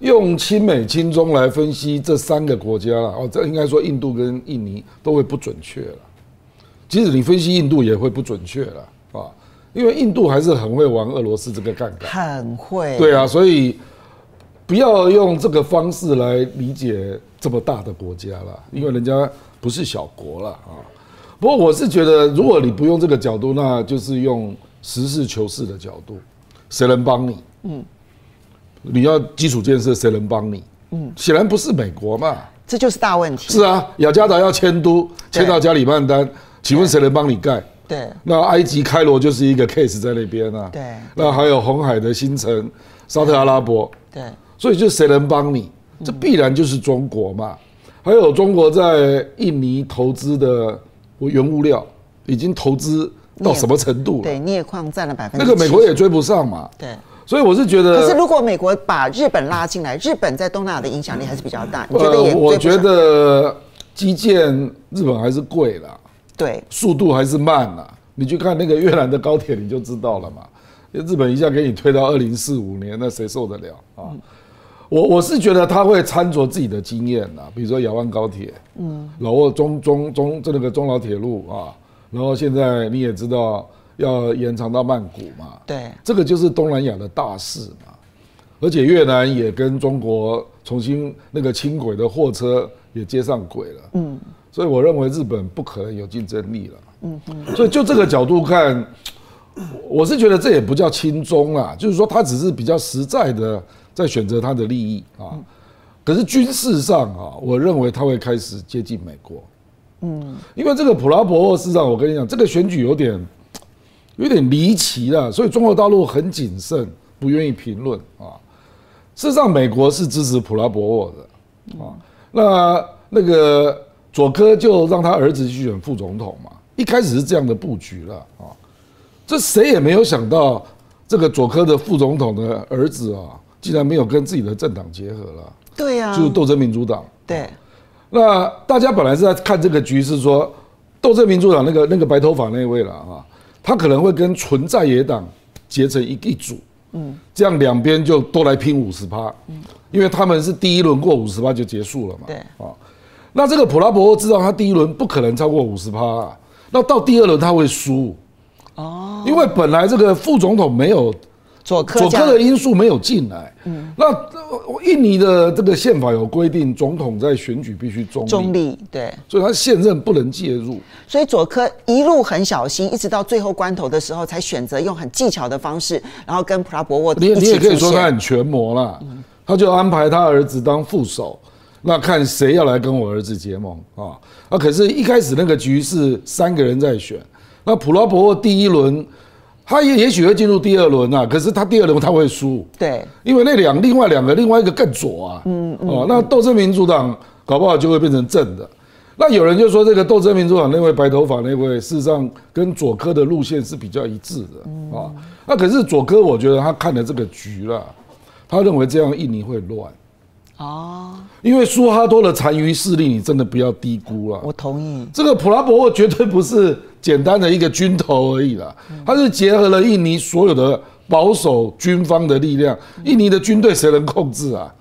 用亲美亲中来分析这三个国家了，哦，这应该说印度跟印尼都会不准确了。即使你分析印度也会不准确了啊。因为印度还是很会玩俄罗斯这个杠杆，很会。对啊，所以不要用这个方式来理解这么大的国家了，因为人家不是小国了啊。不过我是觉得，如果你不用这个角度，那就是用实事求是的角度，谁能帮你？嗯，你要基础建设，谁能帮你？嗯，显然不是美国嘛，这就是大问题。是啊，雅加达要迁都，迁到加里曼丹，请问谁能帮你盖？对，那埃及开罗就是一个 case 在那边啊。对，那还有红海的新城，沙特阿拉伯。对，所以就谁能帮你？这必然就是中国嘛。还有中国在印尼投资的原物料，已经投资到什么程度了？对，镍矿占了百分之。那个美国也追不上嘛。对，所以我是觉得，可是如果美国把日本拉进来，日本在东南亚的影响力还是比较大。你觉得？我觉得基建日本还是贵啦。对，速度还是慢啦。你去看那个越南的高铁，你就知道了嘛。日本一下给你推到二零四五年，那谁受得了啊？我我是觉得他会参酌自己的经验呐，比如说亚湾高铁，嗯，然后中中中这个中老铁路啊，然后现在你也知道要延长到曼谷嘛，对，这个就是东南亚的大事嘛，而且越南也跟中国重新那个轻轨的货车也接上轨了，嗯，所以我认为日本不可能有竞争力了，嗯嗯，所以就这个角度看，我是觉得这也不叫亲中啊，就是说他只是比较实在的。在选择他的利益啊，可是军事上啊，我认为他会开始接近美国，嗯，因为这个普拉博沃事实上，我跟你讲，这个选举有点有点离奇了，所以中国大陆很谨慎，不愿意评论啊。事实上，美国是支持普拉博沃的啊，那那个佐科就让他儿子去选副总统嘛，一开始是这样的布局了啊，这谁也没有想到，这个佐科的副总统的儿子啊。竟然没有跟自己的政党结合了，对呀，就是斗争民主党。对，那大家本来是在看这个局，势说斗争民主党那个那个白头发那位了啊，他可能会跟存在野党结成一一组，嗯，这样两边就都来拼五十趴，嗯，因为他们是第一轮过五十趴就结束了嘛，对，啊，那这个普拉博沃知道他第一轮不可能超过五十趴，那到第二轮他会输，哦，因为本来这个副总统没有。佐科的因素没有进来，嗯，那印尼的这个宪法有规定，总统在选举必须中立，中立，对，所以他现任不能介入。所以左科一路很小心，一直到最后关头的时候，才选择用很技巧的方式，然后跟普拉博沃。你你也可以说他很权谋啦，他就安排他儿子当副手，那看谁要来跟我儿子结盟啊？啊，可是一开始那个局是三个人在选，那普拉博沃第一轮。他也也许会进入第二轮啊，可是他第二轮他会输，对，因为那两另外两个另外一个更左啊，嗯嗯，哦，那斗争民主党搞不好就会变成正的，那有人就说这个斗争民主党那位白头发那位，事实上跟左科的路线是比较一致的。啊，那可是左科我觉得他看了这个局了，他认为这样印尼会乱。哦，因为苏哈多的残余势力，你真的不要低估了。我同意，这个普拉博沃绝对不是简单的一个军头而已啦，他是结合了印尼所有的保守军方的力量。印尼的军队谁能控制啊？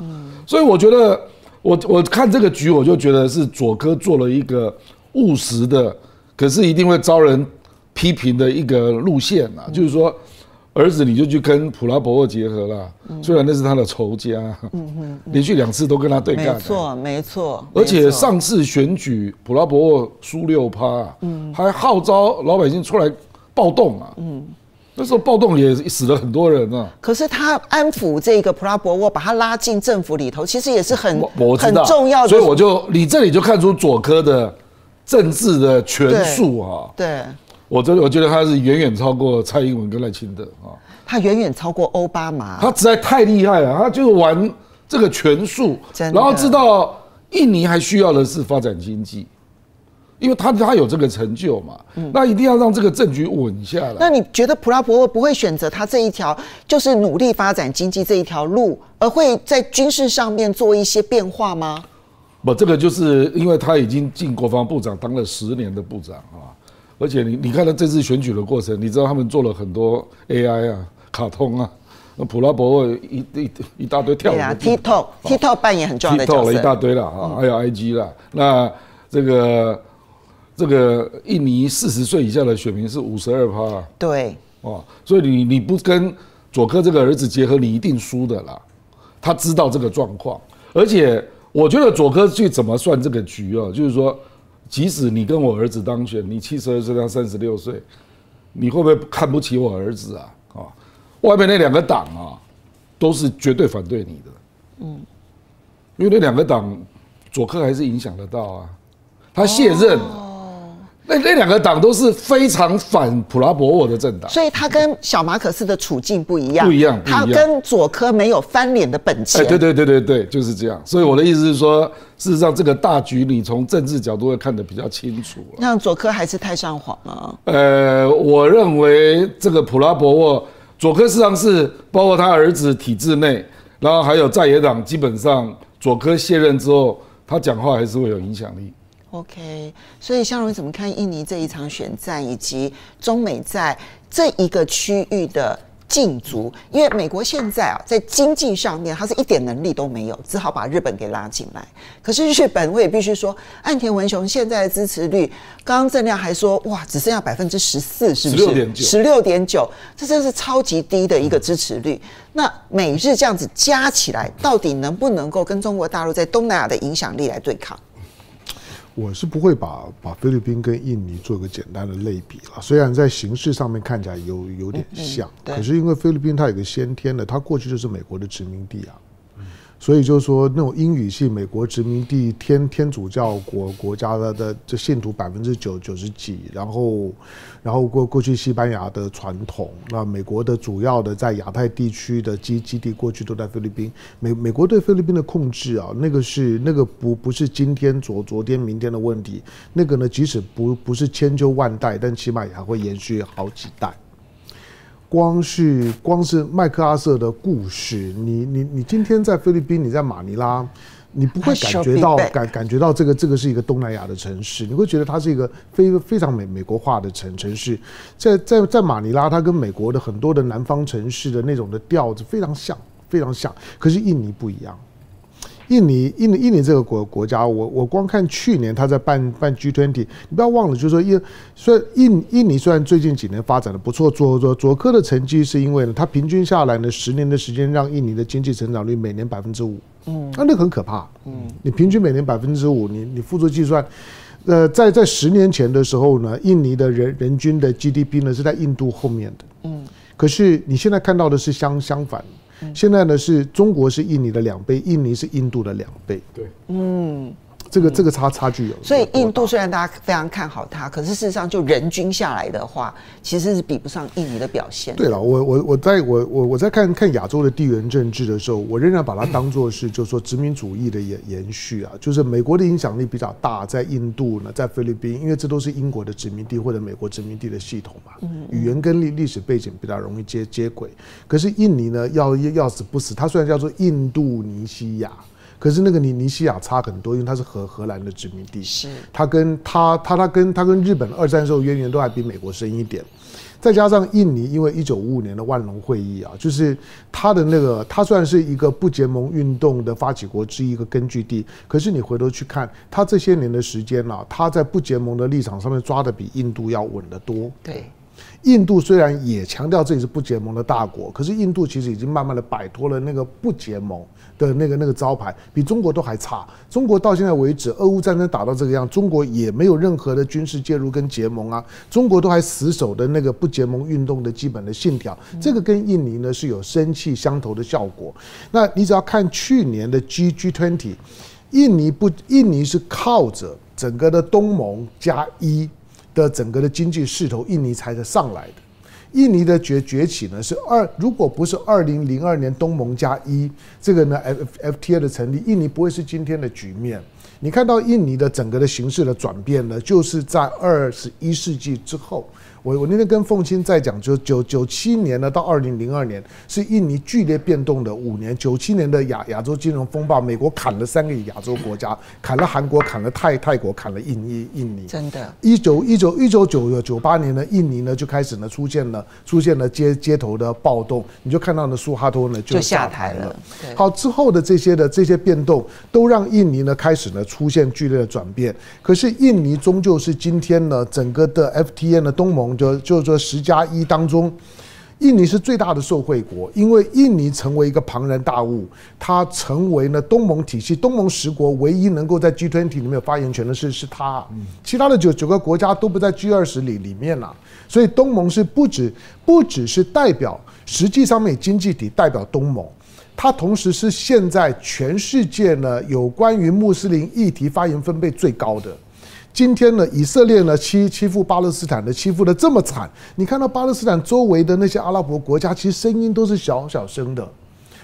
所以我觉得，我我看这个局，我就觉得是佐科做了一个务实的，可是一定会遭人批评的一个路线啊，就是说。儿子，你就去跟普拉博沃结合了，虽然那是他的仇家，嗯哼连续两次都跟他对干。没错，没错。而且上次选举普拉博沃输六趴，嗯还号召老百姓出来暴动啊，嗯那时候暴动也死了很多人啊。可是他安抚这个普拉博沃，把他拉进政府里头，其实也是很很重要的。所以我就你这里就看出佐科的政治的权术啊。对。我真我觉得他是远远超过蔡英文跟赖清德啊，他远远超过欧巴马，他实在太厉害了，他就是玩这个权术，然后知道印尼还需要的是发展经济，因为他他有这个成就嘛，那一定要让这个政局稳下来。那你觉得普拉伯沃不会选择他这一条，就是努力发展经济这一条路，而会在军事上面做一些变化吗？不，这个就是因为他已经进国防部长当了十年的部长啊。而且你你看到这次选举的过程，你知道他们做了很多 AI 啊、卡通啊，那普拉伯沃一一一大堆跳舞啊 TikTok TikTok 扮演很重要的角色，TikTok 了一大堆了啊，还有 IG 啦。那这个这个印尼四十岁以下的选民是五十二趴，对，哦，所以你你不跟佐科这个儿子结合，你一定输的啦。他知道这个状况，而且我觉得佐科去怎么算这个局啊，就是说。即使你跟我儿子当选，你七十二岁，他三十六岁，你会不会看不起我儿子啊？啊，外面那两个党啊，都是绝对反对你的。嗯，因为那两个党，左克还是影响得到啊，他卸任。那那两个党都是非常反普拉博沃的政党，所以他跟小马可斯的处境不一样，不一样，他跟左科没有翻脸的本钱。哎，对对对对对，就是这样。所以我的意思是说，事实上这个大局你从政治角度会看得比较清楚。那左科还是太上皇了。呃，我认为这个普拉博沃，左科事实上是包括他儿子体制内，然后还有在野党，基本上左科卸任之后，他讲话还是会有影响力。OK，所以香荣怎么看印尼这一场选战，以及中美在这一个区域的竞逐，因为美国现在啊，在经济上面，它是一点能力都没有，只好把日本给拉进来。可是日本，我也必须说，岸田文雄现在的支持率，刚刚郑亮还说，哇，只剩下百分之十四，是不是？十六点九，十六点九，这真是超级低的一个支持率。那美日这样子加起来，到底能不能够跟中国大陆在东南亚的影响力来对抗？我是不会把把菲律宾跟印尼做一个简单的类比了，虽然在形式上面看起来有有点像，可是因为菲律宾它有个先天的，它过去就是美国的殖民地啊。所以就是说，那种英语系美国殖民地天天主教国国家的的这信徒百分之九九十几，然后，然后过过去西班牙的传统，那美国的主要的在亚太地区的基基地过去都在菲律宾。美美国对菲律宾的控制啊，那个是那个不不是今天昨昨天明天的问题，那个呢，即使不不是千秋万代，但起码也还会延续好几代。光是光是麦克阿瑟的故事，你你你今天在菲律宾，你在马尼拉，你不会感觉到感感觉到这个这个是一个东南亚的城市，你会觉得它是一个非非常美美国化的城城市，在在在马尼拉，它跟美国的很多的南方城市的那种的调子非常像，非常像，可是印尼不一样。印尼，印尼，印尼这个国国家，我我光看去年他在办办 G20，你不要忘了，就是说印，虽然印印尼虽然最近几年发展的不错，佐佐佐科的成绩是因为呢，它平均下来呢，十年的时间让印尼的经济成长率每年百分之五，嗯，那那很可怕，嗯，你平均每年百分之五，你你复做计算，呃，在在十年前的时候呢，印尼的人人均的 GDP 呢是在印度后面的，嗯，可是你现在看到的是相相反。现在呢，是中国是印尼的两倍，印尼是印度的两倍。对，嗯。这个这个差差距有，所以印度虽然大家非常看好它，可是事实上就人均下来的话，其实是比不上印尼的表现。对了，我我我在我我我在看看亚洲的地缘政治的时候，我仍然把它当作是就是说殖民主义的延延续啊，就是美国的影响力比较大，在印度呢，在菲律宾，因为这都是英国的殖民地或者美国殖民地的系统嘛，语言跟历历史背景比较容易接接轨。可是印尼呢，要要死不死，它虽然叫做印度尼西亚。可是那个尼尼西亚差很多，因为它是荷荷兰的殖民地，是。它跟它它它跟它跟日本二战时候渊源都还比美国深一点，再加上印尼，因为一九五五年的万隆会议啊，就是它的那个它虽然是一个不结盟运动的发起国之一，一个根据地，可是你回头去看它这些年的时间啊，它在不结盟的立场上面抓的比印度要稳得多。对，印度虽然也强调自己是不结盟的大国，可是印度其实已经慢慢的摆脱了那个不结盟的那个那个招牌比中国都还差。中国到现在为止，俄乌战争打到这个样，中国也没有任何的军事介入跟结盟啊。中国都还死守的那个不结盟运动的基本的信条，这个跟印尼呢是有生气相投的效果。那你只要看去年的 G G Twenty，印尼不，印尼是靠着整个的东盟加一的整个的经济势头，印尼才是上来的。印尼的崛崛起呢，是二，如果不是二零零二年东盟加一这个呢 F F T A 的成立，印尼不会是今天的局面。你看到印尼的整个的形势的转变呢，就是在二十一世纪之后。我我那天跟凤清在讲，就九九七年呢到二零零二年是印尼剧烈变动的五年。九七年的亚亚洲金融风暴，美国砍了三个亚洲国家，砍了韩国，砍了泰泰国，砍了印尼印尼。真的。一九一九一九九九八年呢，印尼呢就开始呢出现了出现了街街头的暴动，你就看到呢苏哈托呢就下台了。好，之后的这些的这些变动，都让印尼呢开始呢出现剧烈的转变。可是印尼终究是今天呢整个的 FTA 的东盟。就就是说，十加一当中，印尼是最大的受惠国，因为印尼成为一个庞然大物，它成为呢东盟体系东盟十国唯一能够在 G20 里面有发言权的是是它，其他的九九个国家都不在 G20 里里面了，所以东盟是不止不只是代表，实际上面经济体代表东盟，它同时是现在全世界呢有关于穆斯林议题发言分贝最高的。今天呢，以色列呢欺欺负巴勒斯坦的欺负的这么惨，你看到巴勒斯坦周围的那些阿拉伯国家，其实声音都是小小声的。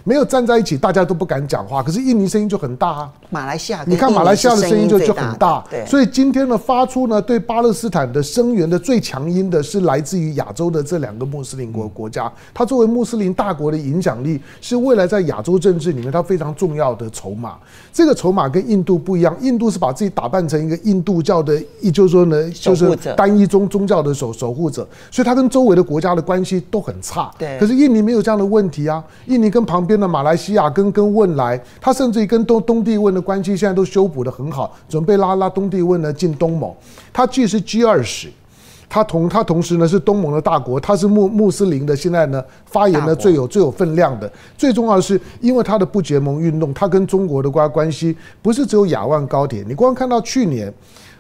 没有站在一起，大家都不敢讲话。可是印尼声音就很大啊。马来西亚，你看马来西亚的声音就就很大。对。所以今天呢，发出呢对巴勒斯坦的声援的最强音的是来自于亚洲的这两个穆斯林国国家。它作为穆斯林大国的影响力，是未来在亚洲政治里面它非常重要的筹码。这个筹码跟印度不一样，印度是把自己打扮成一个印度教的，也就是说呢，就是单一宗宗教的守守护者，所以它跟周围的国家的关系都很差。对。可是印尼没有这样的问题啊，印尼跟旁边的马来西亚跟跟汶莱，它甚至于跟东东帝汶的关系现在都修补的很好，准备拉拉东帝汶呢进东盟。它既是 G 二十。他同他同时呢是东盟的大国，他是穆穆斯林的，现在呢发言呢最有最有分量的。最重要的是，因为他的不结盟运动，他跟中国的关关系不是只有亚万高铁。你光看到去年，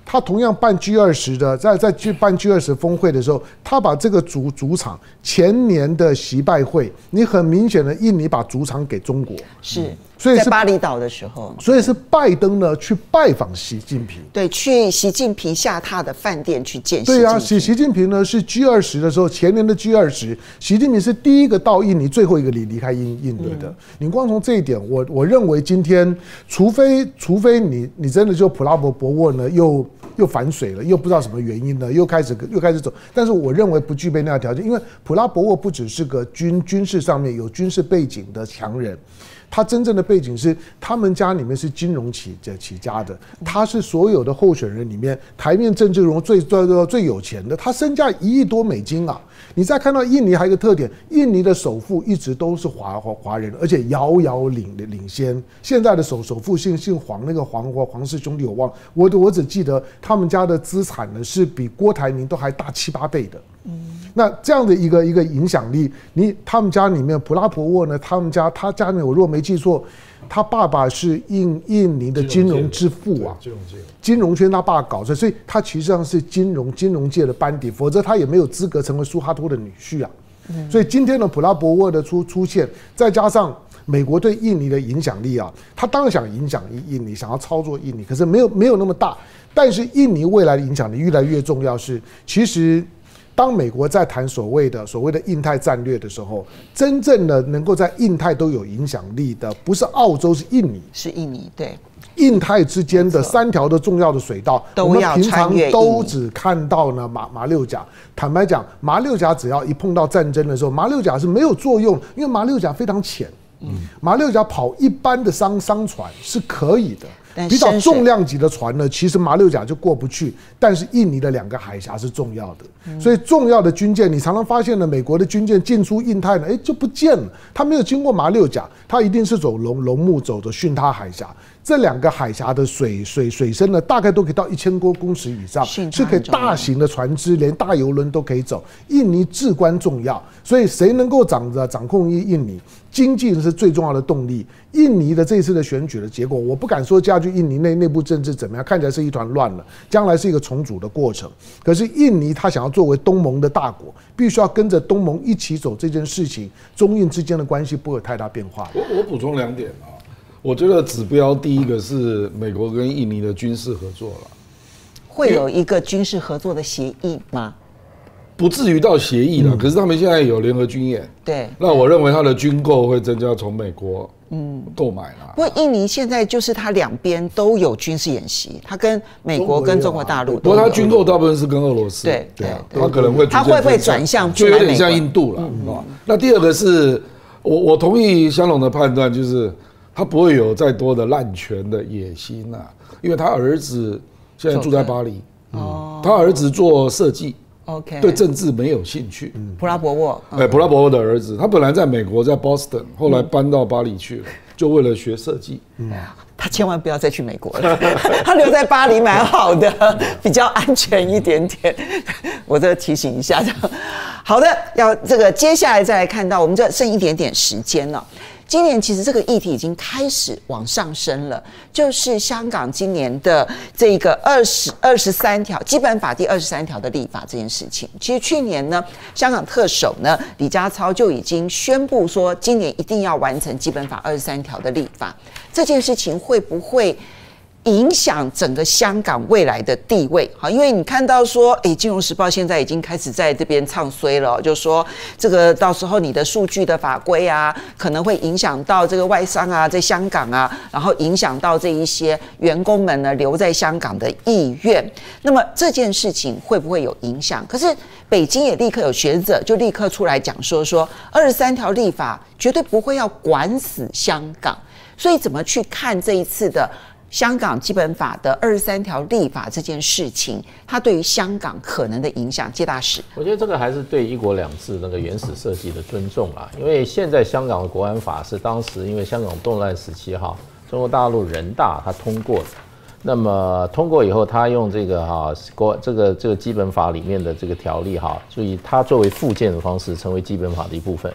他同样办 G 二十的，在在去办 G 二十峰会的时候，他把这个主主场前年的习拜会，你很明显的印尼把主场给中国是。所以是巴厘岛的时候，所以是拜登呢去拜访习近平，对，去习近平下榻的饭店去见习。对啊，习习近平呢是 G 二十的时候，前年的 G 二十，习近平是第一个到印尼，最后一个离离开印印尼的。嗯、你光从这一点，我我认为今天，除非除非你你真的就普拉博博沃呢又又反水了，又不知道什么原因呢，又开始又开始走。但是我认为不具备那样条件，因为普拉博沃不只是个军军事上面有军事背景的强人。他真正的背景是，他们家里面是金融起起家的，他是所有的候选人里面台面政治中最最最最有钱的，他身价一亿多美金啊！你再看到印尼还有一个特点，印尼的首富一直都是华华华人，而且遥遥领领先。现在的首首富姓姓黄，那个黄黄黄氏兄弟我忘，我我只记得他们家的资产呢是比郭台铭都还大七八倍的。嗯。那这样的一个一个影响力，你他们家里面普拉博沃呢？他们家他家里面，我如果没记错，他爸爸是印印尼的金融之父啊，金融界，金融圈他爸搞出来，所以他其实上是金融金融界的班底，否则他也没有资格成为苏哈托的女婿啊。所以今天的普拉博沃的出出现，再加上美国对印尼的影响力啊，他当然想影响印尼，想要操作印尼，可是没有没有那么大。但是印尼未来的影响力越来越重要，是其实。当美国在谈所谓的所谓的印太战略的时候，真正的能够在印太都有影响力的，不是澳洲，是印尼，是印尼。对，印太之间的三条的重要的水道，我们平常都只看到呢马马六甲。坦白讲，马六甲只要一碰到战争的时候，马六甲是没有作用，因为马六甲非常浅。嗯，马六甲跑一般的商商船是可以的。比较重量级的船呢，其实马六甲就过不去。但是印尼的两个海峡是重要的，所以重要的军舰，你常常发现呢，美国的军舰进出印太呢，哎，就不见了。它没有经过马六甲，它一定是走龙龙目，走的巽他海峡。这两个海峡的水水水深呢，大概都可以到一千多公尺以上，是可以大型的船只，连大游轮都可以走。印尼至关重要，所以谁能够掌着掌控印印尼？经济是最重要的动力。印尼的这次的选举的结果，我不敢说加剧印尼内内部政治怎么样，看起来是一团乱了。将来是一个重组的过程。可是印尼他想要作为东盟的大国，必须要跟着东盟一起走这件事情，中印之间的关系不会有太大变化。我我补充两点啊，我觉得指标第一个是美国跟印尼的军事合作了，会有一个军事合作的协议吗？不至于到协议了，可是他们现在有联合军演，对，那我认为他的军购会增加，从美国嗯。购买了。不过印尼现在就是他两边都有军事演习，他跟美国跟中国大陆，不过他军购大部分是跟俄罗斯，对对，他可能会他会不会转向，就有点像印度了啊。那第二个是我我同意香龙的判断，就是他不会有再多的滥权的野心了，因为他儿子现在住在巴黎，哦，他儿子做设计。OK，对政治没有兴趣。嗯、普拉博沃，哎，普拉博沃的儿子，他本来在美国，在 Boston，后来搬到巴黎去了，嗯、就为了学设计。嗯，他千万不要再去美国了，他留在巴黎蛮好的，比较安全一点点。我这提醒一下。好的，要这个接下来再来看到，我们这剩一点点时间了。今年其实这个议题已经开始往上升了，就是香港今年的这个二十二十三条基本法第二十三条的立法这件事情。其实去年呢，香港特首呢李家超就已经宣布说，今年一定要完成基本法二十三条的立法。这件事情会不会影响整个香港未来的地位，好，因为你看到说，哎，《金融时报》现在已经开始在这边唱衰了，就说这个到时候你的数据的法规啊，可能会影响到这个外商啊，在香港啊，然后影响到这一些员工们呢留在香港的意愿。那么这件事情会不会有影响？可是北京也立刻有学者就立刻出来讲说，说二十三条立法绝对不会要管死香港，所以怎么去看这一次的？香港基本法的二十三条立法这件事情，它对于香港可能的影响，介大使，我觉得这个还是对一国两制那个原始设计的尊重啊。因为现在香港的国安法是当时因为香港动乱时期哈，中国大陆人大他通过的，那么通过以后，他用这个哈国这个这个基本法里面的这个条例哈，所以它作为附件的方式成为基本法的一部分。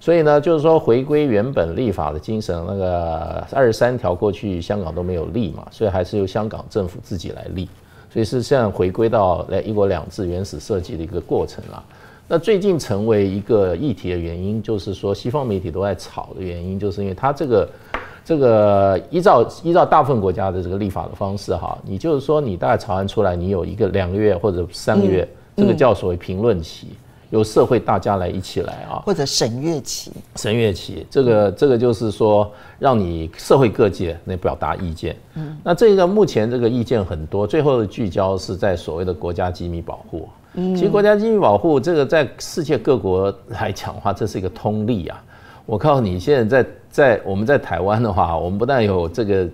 所以呢，就是说回归原本立法的精神，那个二十三条过去香港都没有立嘛，所以还是由香港政府自己来立，所以是这样回归到来一国两制原始设计的一个过程了。那最近成为一个议题的原因，就是说西方媒体都在炒的原因，就是因为它这个这个依照依照大部分国家的这个立法的方式哈，你就是说你大概草案出来，你有一个两个月或者三个月，这个叫所谓评论期。由社会大家来一起来啊，或者审阅期，审阅期，这个这个就是说，让你社会各界来表达意见。嗯，那这个目前这个意见很多，最后的聚焦是在所谓的国家机密保护。嗯，其实国家机密保护这个在世界各国来讲的话，这是一个通例啊。我告诉你，现在在在我们在台湾的话，我们不但有这个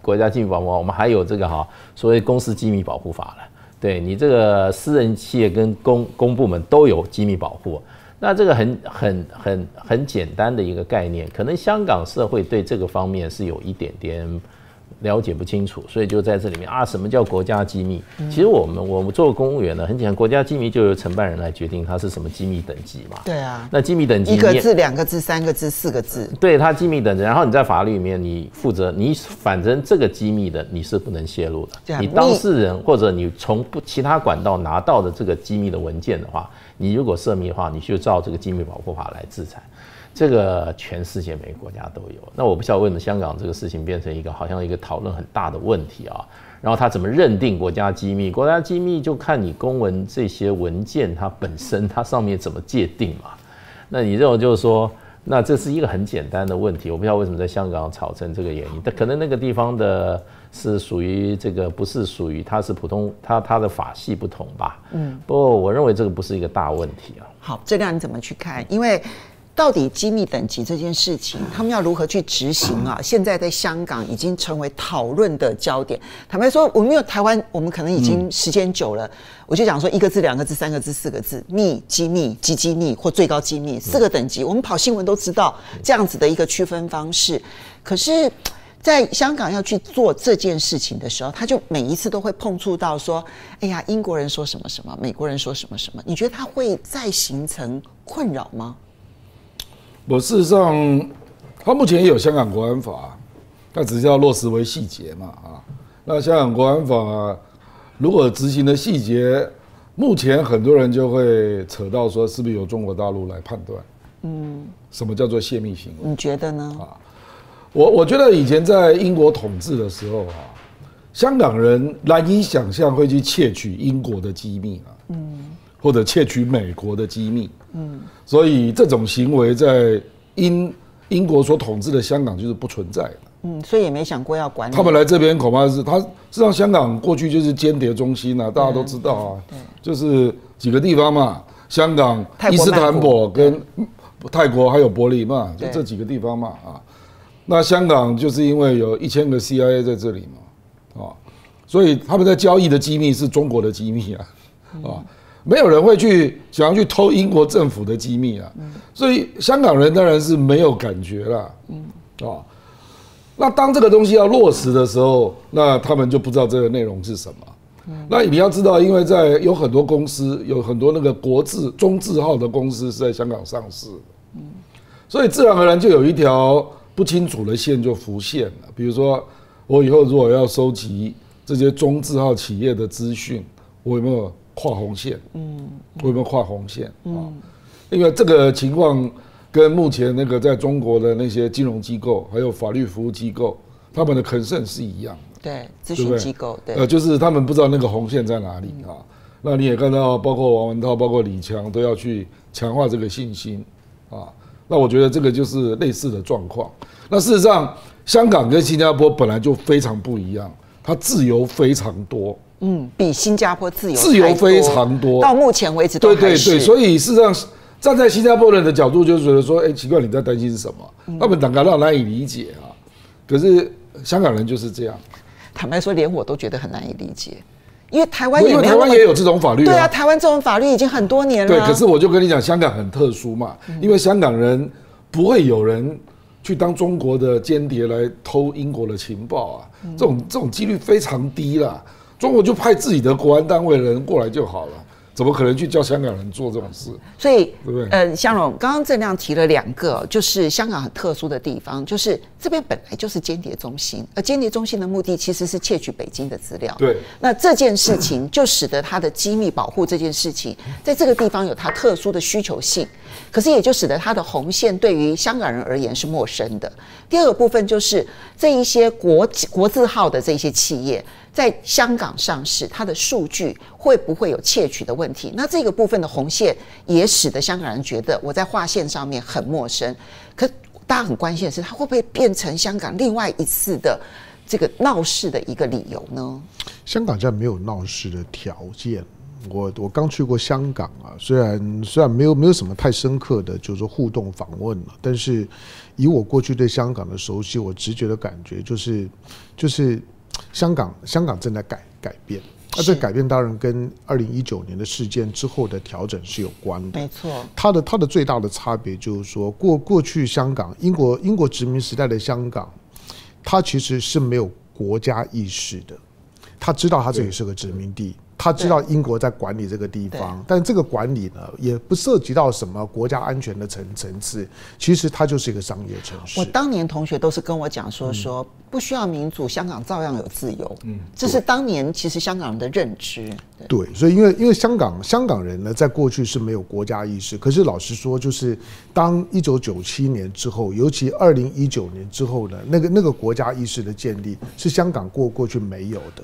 国家机密保护，我们还有这个哈所谓公司机密保护法了。对你这个私人企业跟公公部门都有机密保护，那这个很很很很简单的一个概念，可能香港社会对这个方面是有一点点。了解不清楚，所以就在这里面啊，什么叫国家机密？其实我们我们做公务员呢，很简单，国家机密就由承办人来决定它是什么机密等级嘛。对啊，那机密等级一个字、两个字、三个字、四个字，对它机密等级，然后你在法律里面你负责，你反正这个机密的你是不能泄露的。你当事人或者你从不其他管道拿到的这个机密的文件的话，你如果涉密的话，你就照这个机密保护法来制裁。这个全世界每个国家都有，那我不晓得为什么香港这个事情变成一个好像一个讨论很大的问题啊。然后他怎么认定国家机密？国家机密就看你公文这些文件它本身它上面怎么界定嘛。那你认为就是说，那这是一个很简单的问题。我不知道为什么在香港吵成这个原因，但可能那个地方的是属于这个不是属于它是普通它它的法系不同吧？嗯，不过我认为这个不是一个大问题啊。好，这个你怎么去看？因为。到底机密等级这件事情，他们要如何去执行啊？现在在香港已经成为讨论的焦点。坦白说，我们没有台湾，我们可能已经时间久了，我就讲说一个字、两个字、三个字、四个字，密、机密、机机密或最高机密四个等级，我们跑新闻都知道这样子的一个区分方式。可是，在香港要去做这件事情的时候，他就每一次都会碰触到说：“哎呀，英国人说什么什么，美国人说什么什么。”你觉得他会再形成困扰吗？我事实上，他目前也有香港国安法，但只是要落实为细节嘛啊。那香港国安法如果执行的细节，目前很多人就会扯到说，是不是由中国大陆来判断？嗯，什么叫做泄密行为？你觉得呢？啊，我我觉得以前在英国统治的时候啊，香港人难以想象会去窃取英国的机密啊。嗯。或者窃取美国的机密，嗯，所以这种行为在英英国所统治的香港就是不存在的，嗯，所以也没想过要管。他们来这边恐怕是他，实际上香港过去就是间谍中心啊，大家都知道啊，对，就是几个地方嘛，香港、伊斯坦堡跟泰国还有伯利嘛，就这几个地方嘛啊。那香港就是因为有一千个 CIA 在这里嘛，啊，所以他们在交易的机密是中国的机密啊，啊。没有人会去想要去偷英国政府的机密啊，所以香港人当然是没有感觉了，嗯，啊，那当这个东西要落实的时候，那他们就不知道这个内容是什么。那你要知道，因为在有很多公司，有很多那个国字中字号的公司是在香港上市，嗯，所以自然而然就有一条不清楚的线就浮现了。比如说，我以后如果要收集这些中字号企业的资讯，我有没有？跨红线，嗯，会不会跨红线啊？因为这个情况跟目前那个在中国的那些金融机构还有法律服务机构，他们的 concern 是一样的。对，咨询机构，对，呃，就是他们不知道那个红线在哪里啊。那你也看到，包括王文涛，包括李强，都要去强化这个信心啊。那我觉得这个就是类似的状况。那事实上，香港跟新加坡本来就非常不一样，它自由非常多。嗯，比新加坡自由自由非常多。到目前为止都，对对对。所以事实上，站在新加坡人的角度，就觉得说，哎，奇怪，你在担心什么？他们感到难以理解啊。可是香港人就是这样。坦白说，连我都觉得很难以理解。因为台湾也台湾也有这种法律，对啊，台湾这种法律已经很多年了。对，可是我就跟你讲，香港很特殊嘛，因为香港人不会有人去当中国的间谍来偷英国的情报啊，这种这种几率非常低啦。中国就派自己的国安单位的人过来就好了。怎么可能去叫香港人做这种事？所以，对不对？呃，香蓉刚刚郑亮提了两个，就是香港很特殊的地方，就是这边本来就是间谍中心，而间谍中心的目的其实是窃取北京的资料。对。那这件事情就使得它的机密保护这件事情，在这个地方有它特殊的需求性，可是也就使得它的红线对于香港人而言是陌生的。第二个部分就是这一些国国字号的这些企业。在香港上市，它的数据会不会有窃取的问题？那这个部分的红线也使得香港人觉得我在划线上面很陌生。可大家很关心的是，它会不会变成香港另外一次的这个闹事的一个理由呢？香港现在没有闹事的条件。我我刚去过香港啊，虽然虽然没有没有什么太深刻的就是互动访问了，但是以我过去对香港的熟悉，我直觉的感觉就是就是。香港，香港正在改改变，那这改变当然跟二零一九年的事件之后的调整是有关的。没错，它的它的最大的差别就是说，过过去香港英国英国殖民时代的香港，它其实是没有国家意识的，他知道他自己是个殖民地。他知道英国在管理这个地方，但这个管理呢，也不涉及到什么国家安全的层层次。其实它就是一个商业城市。我当年同学都是跟我讲说，说不需要民主，香港照样有自由。嗯，这是当年其实香港人的认知。对，所以因为因为香港香港人呢，在过去是没有国家意识。可是老实说，就是当一九九七年之后，尤其二零一九年之后呢，那个那个国家意识的建立，是香港过过去没有的。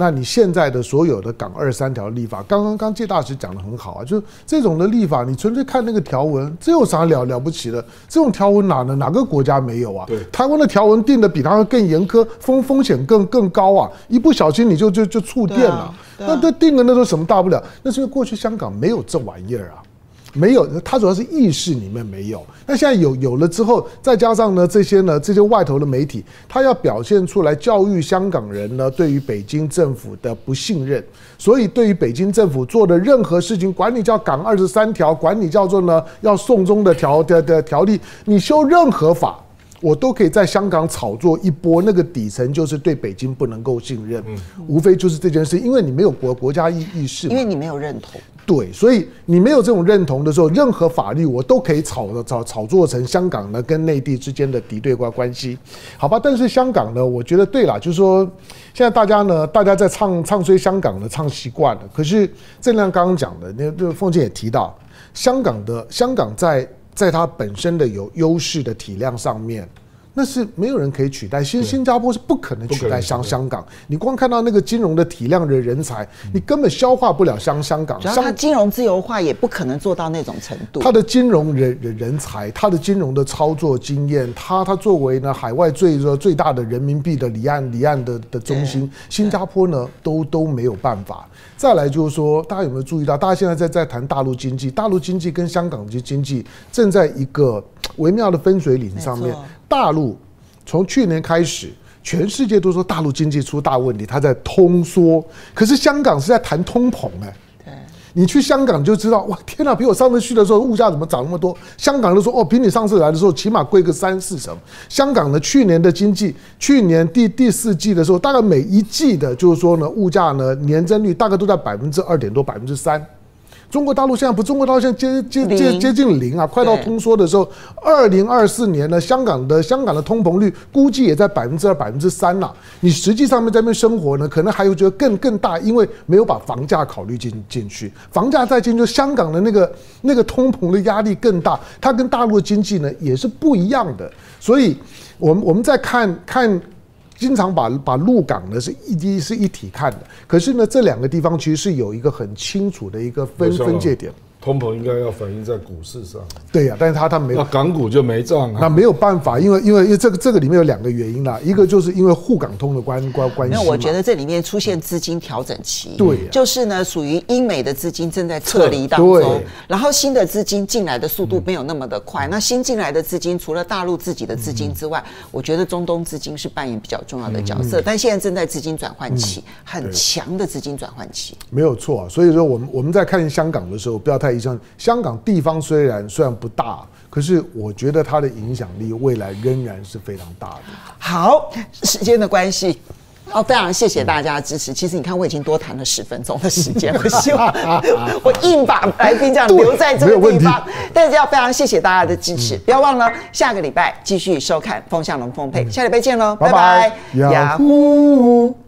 那你现在的所有的港二三条立法，刚刚刚介大使讲的很好啊，就是这种的立法，你纯粹看那个条文，这有啥了了不起的？这种条文哪呢？哪个国家没有啊？对，台湾的条文定的比他们更严苛，风风险更更高啊！一不小心你就就就触电了，啊啊、那这定了那都什么大不了？那是因为过去香港没有这玩意儿啊。没有，它主要是意识里面没有。那现在有有了之后，再加上呢这些呢这些外头的媒体，他要表现出来教育香港人呢对于北京政府的不信任，所以对于北京政府做的任何事情，管你叫港二十三条，管你叫做呢要送终的条的的条例，你修任何法，我都可以在香港炒作一波。那个底层就是对北京不能够信任，无非就是这件事，因为你没有国国家意意识，因为你没有认同。对，所以你没有这种认同的时候，任何法律我都可以炒的炒炒作成香港呢跟内地之间的敌对关关系，好吧？但是香港呢，我觉得对了，就是说现在大家呢，大家在唱唱衰香港呢，唱习惯了。可是正亮刚刚讲的，那那凤姐也提到，香港的香港在在它本身的有优势的体量上面。那是没有人可以取代，新新加坡是不可能取代香香港。你光看到那个金融的体量的人才，你根本消化不了香香港。然后它金融自由化也不可能做到那种程度。它的金融人人人才，它的金融的操作经验，它它作为呢海外最最大的人民币的离岸离岸的的中心，新加坡呢都都没有办法。再来就是说，大家有没有注意到？大家现在在在谈大陆经济，大陆经济跟香港的经济正在一个微妙的分水岭上面。大陆从去年开始，全世界都说大陆经济出大问题，它在通缩。可是香港是在谈通膨哎，对，你去香港就知道，哇，天哪！比我上次去的时候，物价怎么涨那么多？香港都说，哦，比你上次来的时候起码贵个三四成。香港的去年的经济，去年第第四季的时候，大概每一季的，就是说呢，物价呢年增率大概都在百分之二点多，百分之三。中国大陆现在不，中国大陆现在接接接接近零啊，快到通缩的时候。二零二四年呢，香港的香港的通膨率估计也在百分之二、百分之三了。你实际上面在那边生活呢，可能还有觉得更更大，因为没有把房价考虑进进去。房价再进去，香港的那个那个通膨的压力更大。它跟大陆的经济呢也是不一样的。所以，我们我们在看看经常把把陆港呢是一是一体看的。可是呢，这两个地方其实是有一个很清楚的一个分分界点。通膨应该要反映在股市上，对呀、啊，但是他他没有，那港股就没涨啊，那没有办法，因为因为因为这个这个里面有两个原因啦，一个就是因为沪港通的关关关系，那我觉得这里面出现资金调整期，对、啊，就是呢属于英美的资金正在撤离当中，然后新的资金进来的速度没有那么的快，嗯、那新进来的资金除了大陆自己的资金之外，嗯、我觉得中东资金是扮演比较重要的角色，嗯、但现在正在资金转换期，嗯、很强的资金转换期，没有错、啊，所以说我们我们在看香港的时候，不要太香港。地方虽然虽然不大，可是我觉得它的影响力未来仍然是非常大的。好，时间的关系，哦，非常谢谢大家的支持。其实你看，我已经多谈了十分钟的时间，我希望 我硬把来宾这样留在这个地方。但是要非常谢谢大家的支持，不要忘了下个礼拜继续收看风向龙凤配，下礼拜见喽，拜拜，雅虎。